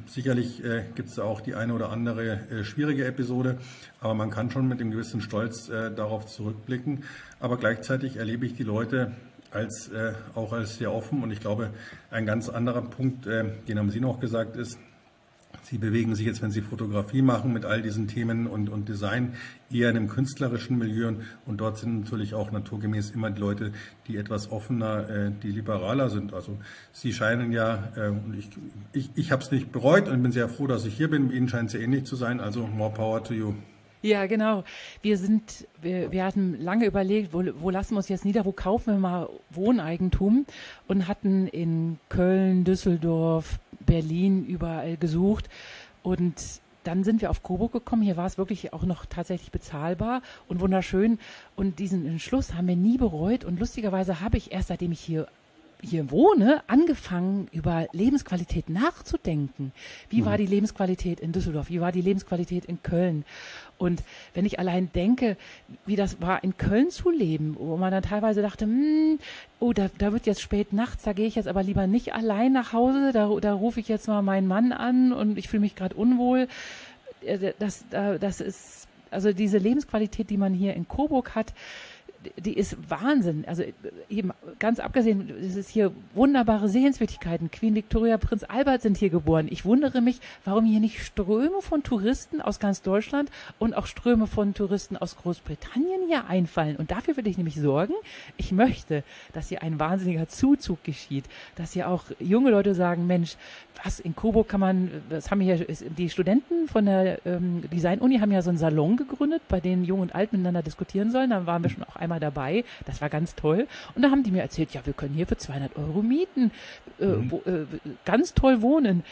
sicherlich äh, gibt es auch die eine oder andere äh, schwierige Episode, aber man kann schon mit einem gewissen Stolz äh, darauf zurückblicken. Aber gleichzeitig erlebe ich die Leute als, äh, auch als sehr offen. Und ich glaube, ein ganz anderer Punkt, äh, den haben Sie noch gesagt, ist, Sie bewegen sich jetzt, wenn Sie Fotografie machen, mit all diesen Themen und, und Design eher in einem künstlerischen Milieu. Und dort sind natürlich auch naturgemäß immer die Leute, die etwas offener, äh, die liberaler sind. Also Sie scheinen ja, äh, und ich, ich, ich habe es nicht bereut und bin sehr froh, dass ich hier bin. Ihnen scheint es ja ähnlich zu sein. Also more power to you. Ja, genau. Wir sind, wir, wir hatten lange überlegt, wo, wo lassen wir uns jetzt nieder, wo kaufen wir mal Wohneigentum und hatten in Köln, Düsseldorf, Berlin überall gesucht und dann sind wir auf Coburg gekommen. Hier war es wirklich auch noch tatsächlich bezahlbar und wunderschön. Und diesen Entschluss haben wir nie bereut. Und lustigerweise habe ich erst, seitdem ich hier hier wohne, angefangen, über Lebensqualität nachzudenken. Wie war mhm. die Lebensqualität in Düsseldorf? Wie war die Lebensqualität in Köln? Und wenn ich allein denke, wie das war, in Köln zu leben, wo man dann teilweise dachte, hm, oh, da, da wird jetzt spät nachts, da gehe ich jetzt aber lieber nicht allein nach Hause, da, da rufe ich jetzt mal meinen Mann an und ich fühle mich gerade unwohl. Äh, das, das ist, also diese Lebensqualität, die man hier in Coburg hat, die ist Wahnsinn. Also eben ganz abgesehen, es ist hier wunderbare Sehenswürdigkeiten. Queen Victoria, Prinz Albert sind hier geboren. Ich wundere mich, warum hier nicht Ströme von Touristen aus ganz Deutschland und auch Ströme von Touristen aus Großbritannien hier einfallen. Und dafür will ich nämlich sorgen. Ich möchte, dass hier ein wahnsinniger Zuzug geschieht, dass hier auch junge Leute sagen, Mensch, was in Coburg kann man, das haben hier die Studenten von der ähm, Design-Uni haben ja so einen Salon gegründet, bei dem Jung und Alt miteinander diskutieren sollen. Da waren wir schon auch einmal dabei. Das war ganz toll. Und da haben die mir erzählt, ja, wir können hier für 200 Euro mieten, äh, mhm. wo, äh, ganz toll wohnen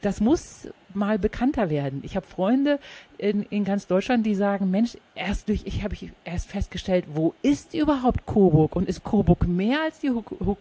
das muss mal bekannter werden. Ich habe Freunde in, in ganz Deutschland, die sagen, Mensch, erst durch, ich habe erst festgestellt, wo ist überhaupt Coburg und ist Coburg mehr als die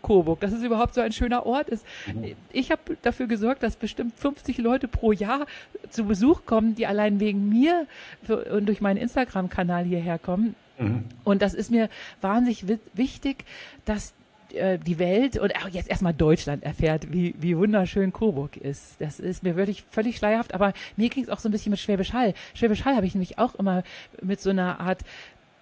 Coburg, dass es überhaupt so ein schöner Ort ist. Mhm. Ich habe dafür gesorgt, dass bestimmt 50 Leute pro Jahr zu Besuch kommen, die allein wegen mir und durch meinen Instagram-Kanal hierher kommen. Mhm. Und das ist mir wahnsinnig wichtig, dass äh, die Welt und auch jetzt erstmal Deutschland erfährt, wie, wie wunderschön Coburg ist. Das ist mir wirklich völlig schleierhaft, aber mir ging es auch so ein bisschen mit Schwäbisch Hall. Schwäbisch Hall habe ich nämlich auch immer mit so einer Art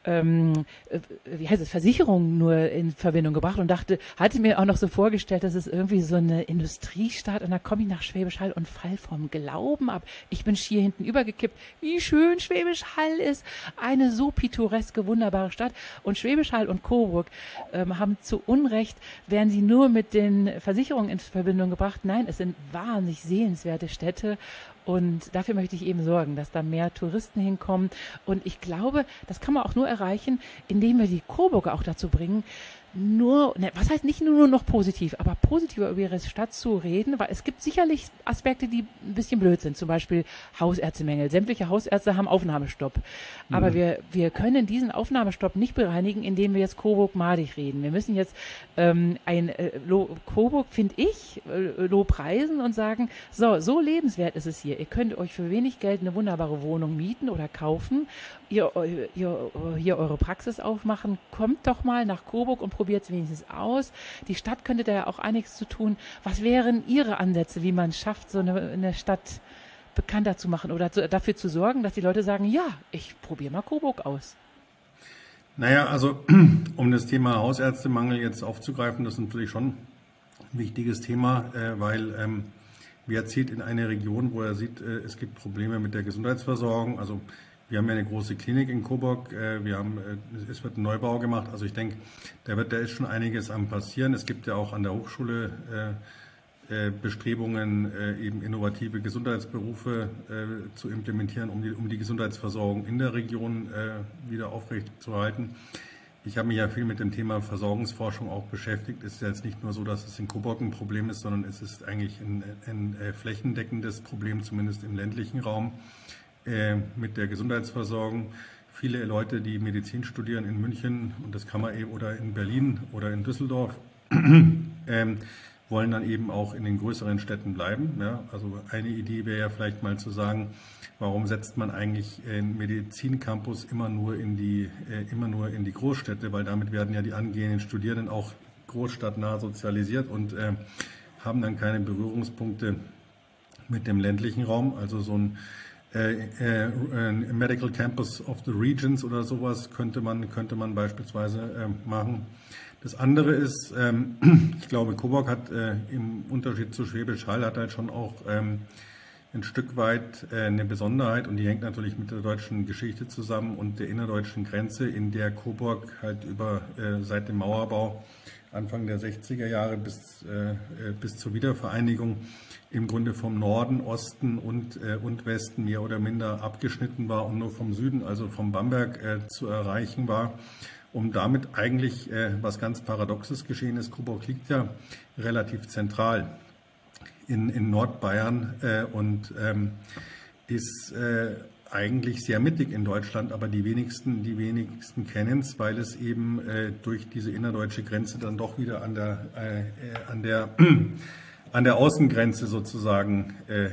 ähm, äh, wie heißt es, Versicherungen nur in Verbindung gebracht und dachte, hatte mir auch noch so vorgestellt, dass es irgendwie so eine Industriestadt und da komme ich nach Schwäbisch Hall und fall vom Glauben ab. Ich bin schier hinten übergekippt, wie schön Schwäbisch Hall ist. Eine so pittoreske, wunderbare Stadt. Und Schwäbisch Hall und Coburg ähm, haben zu Unrecht, werden sie nur mit den Versicherungen in Verbindung gebracht. Nein, es sind wahnsinnig sehenswerte Städte und dafür möchte ich eben sorgen, dass da mehr Touristen hinkommen. Und ich glaube, das kann man auch nur erreichen, indem wir die Coburger auch dazu bringen, nur, ne, was heißt nicht nur noch positiv, aber positiver über ihre Stadt zu reden, weil es gibt sicherlich Aspekte, die ein bisschen blöd sind, zum Beispiel Hausärztemängel. Sämtliche Hausärzte haben Aufnahmestopp. Aber mhm. wir, wir können diesen Aufnahmestopp nicht bereinigen, indem wir jetzt Coburg-Madig reden. Wir müssen jetzt ähm, ein äh, Coburg, finde ich, äh, Lobpreisen und sagen, so, so lebenswert ist es hier. Ihr könnt euch für wenig Geld eine wunderbare Wohnung mieten oder kaufen, ihr, ihr, hier eure Praxis aufmachen. Kommt doch mal nach Coburg und probiert es wenigstens aus. Die Stadt könnte da ja auch einiges zu tun. Was wären Ihre Ansätze, wie man schafft, so eine, eine Stadt bekannter zu machen oder zu, dafür zu sorgen, dass die Leute sagen, ja, ich probiere mal Coburg aus? Naja, also um das Thema Hausärztemangel jetzt aufzugreifen, das ist natürlich schon ein wichtiges Thema, äh, weil ähm, wer zieht in eine Region, wo er sieht, äh, es gibt Probleme mit der Gesundheitsversorgung, also wir haben ja eine große Klinik in Coburg. Äh, wir haben, äh, es wird ein Neubau gemacht. Also ich denke, da wird, da ist schon einiges am passieren. Es gibt ja auch an der Hochschule äh, Bestrebungen, eben innovative Gesundheitsberufe zu implementieren, um die, um die Gesundheitsversorgung in der Region wieder aufrechtzuerhalten. Ich habe mich ja viel mit dem Thema Versorgungsforschung auch beschäftigt. Es ist jetzt nicht nur so, dass es in Coburg ein Problem ist, sondern es ist eigentlich ein, ein flächendeckendes Problem, zumindest im ländlichen Raum. Äh, mit der Gesundheitsversorgung. Viele Leute, die Medizin studieren in München und das kann man eben oder in Berlin oder in Düsseldorf, ähm, wollen dann eben auch in den größeren Städten bleiben. Ja, also eine Idee wäre ja vielleicht mal zu sagen, warum setzt man eigentlich einen Medizincampus immer nur in die, äh, immer nur in die Großstädte, weil damit werden ja die angehenden Studierenden auch großstadtnah sozialisiert und äh, haben dann keine Berührungspunkte mit dem ländlichen Raum. Also so ein äh, äh, Medical Campus of the Regions oder sowas könnte man, könnte man beispielsweise äh, machen. Das andere ist, ähm, ich glaube, Coburg hat äh, im Unterschied zu Schwäbisch Hall hat halt schon auch ähm, ein Stück weit äh, eine Besonderheit und die hängt natürlich mit der deutschen Geschichte zusammen und der innerdeutschen Grenze, in der Coburg halt über äh, seit dem Mauerbau Anfang der 60er Jahre bis, bis zur Wiedervereinigung im Grunde vom Norden, Osten und, äh, und Westen mehr oder minder abgeschnitten war und nur vom Süden, also vom Bamberg, äh, zu erreichen war. Um damit eigentlich äh, was ganz Paradoxes geschehen ist. Coburg liegt ja relativ zentral in, in Nordbayern äh, und ähm, ist äh, eigentlich sehr mittig in Deutschland, aber die wenigsten, die wenigsten kennen es, weil es eben äh, durch diese innerdeutsche Grenze dann doch wieder an der, äh, äh an der, an der Außengrenze sozusagen äh,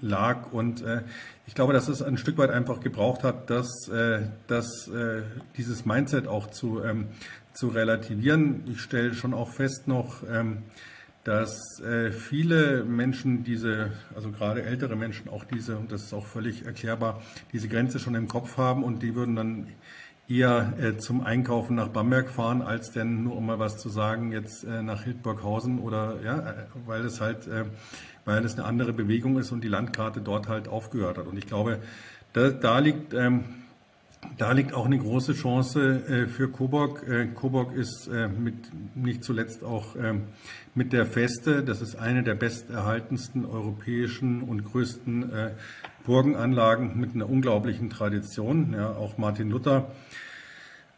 lag. Und äh, ich glaube, dass es ein Stück weit einfach gebraucht hat, dass, äh, dass äh, dieses Mindset auch zu, ähm, zu relativieren. Ich stelle schon auch fest noch, ähm, dass äh, viele Menschen diese, also gerade ältere Menschen auch diese, und das ist auch völlig erklärbar, diese Grenze schon im Kopf haben und die würden dann eher äh, zum Einkaufen nach Bamberg fahren, als denn nur um mal was zu sagen, jetzt äh, nach Hildburghausen oder ja, äh, weil es halt, äh, weil es eine andere Bewegung ist und die Landkarte dort halt aufgehört hat. Und ich glaube, da, da liegt ähm, da liegt auch eine große Chance äh, für Coburg. Äh, Coburg ist mit, nicht zuletzt auch ähm, mit der Feste, das ist eine der besterhaltensten europäischen und größten Burgenanlagen mit einer unglaublichen Tradition. Ja, auch Martin Luther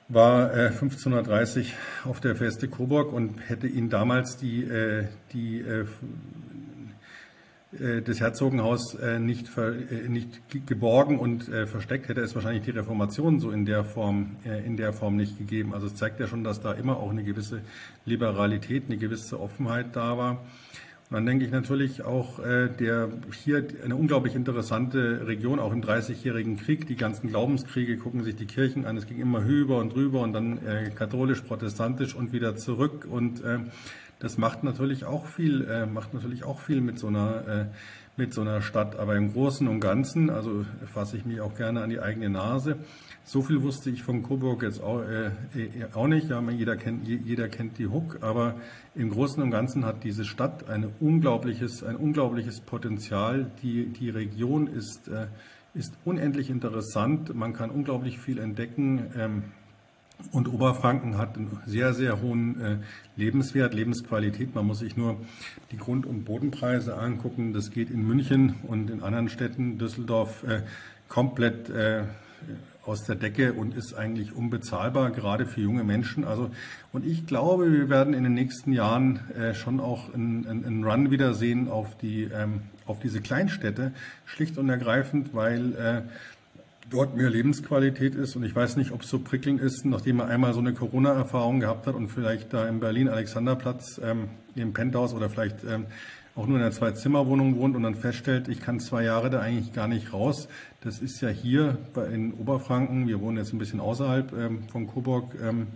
war 1530 auf der Feste Coburg und hätte ihn damals die, die äh, das Herzogenhaus äh, nicht, ver, äh, nicht geborgen und versteckt, hätte es wahrscheinlich die Reformation so in der Form, in der Form nicht gegeben. Also es zeigt ja schon, dass da immer auch eine gewisse Liberalität, eine gewisse Offenheit da war. Und dann denke ich natürlich auch, der hier eine unglaublich interessante Region, auch im Dreißigjährigen Krieg, die ganzen Glaubenskriege, gucken sich die Kirchen an, es ging immer höher und drüber und dann katholisch, protestantisch und wieder zurück und das macht natürlich auch viel, äh, macht natürlich auch viel mit so einer äh, mit so einer Stadt. Aber im Großen und Ganzen, also fasse ich mich auch gerne an die eigene Nase. So viel wusste ich von Coburg jetzt auch, äh, äh auch nicht. Ja, jeder kennt, jeder kennt die Hook, aber im Großen und Ganzen hat diese Stadt ein unglaubliches, ein unglaubliches Potenzial. Die, die Region ist, äh, ist unendlich interessant. Man kann unglaublich viel entdecken. Ähm, und Oberfranken hat einen sehr, sehr hohen äh, Lebenswert, Lebensqualität. Man muss sich nur die Grund- und Bodenpreise angucken. Das geht in München und in anderen Städten, Düsseldorf, äh, komplett äh, aus der Decke und ist eigentlich unbezahlbar, gerade für junge Menschen. Also, und ich glaube, wir werden in den nächsten Jahren äh, schon auch einen, einen Run wieder sehen auf die, ähm, auf diese Kleinstädte, schlicht und ergreifend, weil äh, dort mehr Lebensqualität ist. Und ich weiß nicht, ob es so prickelnd ist, nachdem man einmal so eine Corona-Erfahrung gehabt hat und vielleicht da in Berlin Alexanderplatz ähm, im Penthouse oder vielleicht ähm, auch nur in einer Zwei-Zimmer-Wohnung wohnt und dann feststellt, ich kann zwei Jahre da eigentlich gar nicht raus. Das ist ja hier in Oberfranken, wir wohnen jetzt ein bisschen außerhalb ähm, von Coburg, ähm,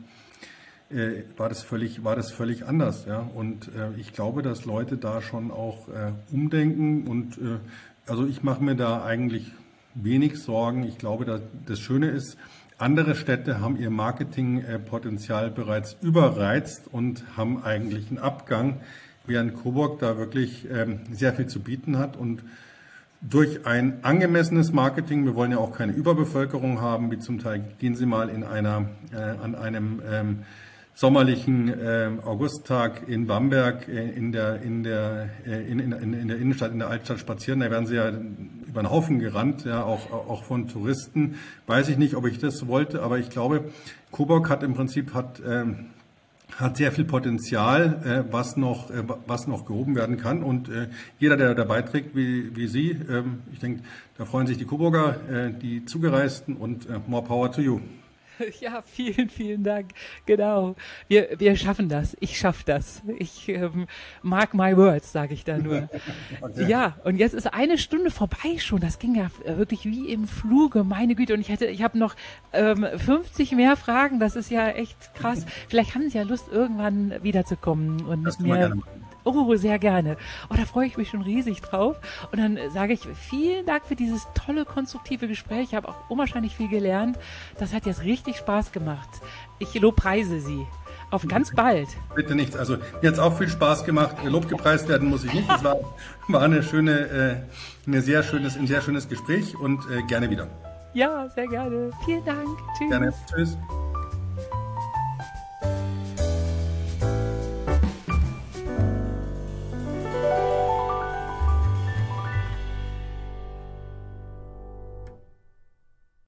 äh, war das völlig, war das völlig anders. Ja? Und äh, ich glaube, dass Leute da schon auch äh, umdenken und äh, also ich mache mir da eigentlich wenig Sorgen. Ich glaube, dass das Schöne ist, andere Städte haben ihr Marketingpotenzial bereits überreizt und haben eigentlich einen Abgang, während Coburg da wirklich ähm, sehr viel zu bieten hat und durch ein angemessenes Marketing, wir wollen ja auch keine Überbevölkerung haben, wie zum Teil gehen Sie mal in einer, äh, an einem ähm, sommerlichen äh, Augusttag in Bamberg äh, in, der, in, der, äh, in, in, in der Innenstadt, in der Altstadt spazieren. Da werden sie ja über den Haufen gerannt, ja, auch, auch von Touristen. Weiß ich nicht, ob ich das wollte, aber ich glaube, Coburg hat im Prinzip hat, ähm, hat sehr viel Potenzial, äh, was, noch, äh, was noch gehoben werden kann. Und äh, jeder, der dabei trägt, wie, wie Sie, ähm, ich denke, da freuen sich die Coburger, äh, die Zugereisten und äh, more power to you. Ja, vielen, vielen Dank. Genau. Wir, wir schaffen das. Ich schaffe das. Ich ähm, mark my words, sage ich da nur. okay. Ja, und jetzt ist eine Stunde vorbei schon. Das ging ja wirklich wie im Fluge, meine Güte. Und ich hätte, ich habe noch ähm, 50 mehr Fragen. Das ist ja echt krass. Vielleicht haben Sie ja Lust, irgendwann wiederzukommen und das mit mir Oh, sehr gerne. Oh, da freue ich mich schon riesig drauf. Und dann sage ich vielen Dank für dieses tolle, konstruktive Gespräch. Ich habe auch unwahrscheinlich viel gelernt. Das hat jetzt richtig Spaß gemacht. Ich lobpreise Sie. Auf ganz bald. Bitte nicht. Also mir hat es auch viel Spaß gemacht. Lob gepreist werden muss ich nicht. Es war, war eine schöne, äh, eine sehr schönes, ein sehr schönes Gespräch und äh, gerne wieder. Ja, sehr gerne. Vielen Dank. Tschüss. Gerne. Tschüss.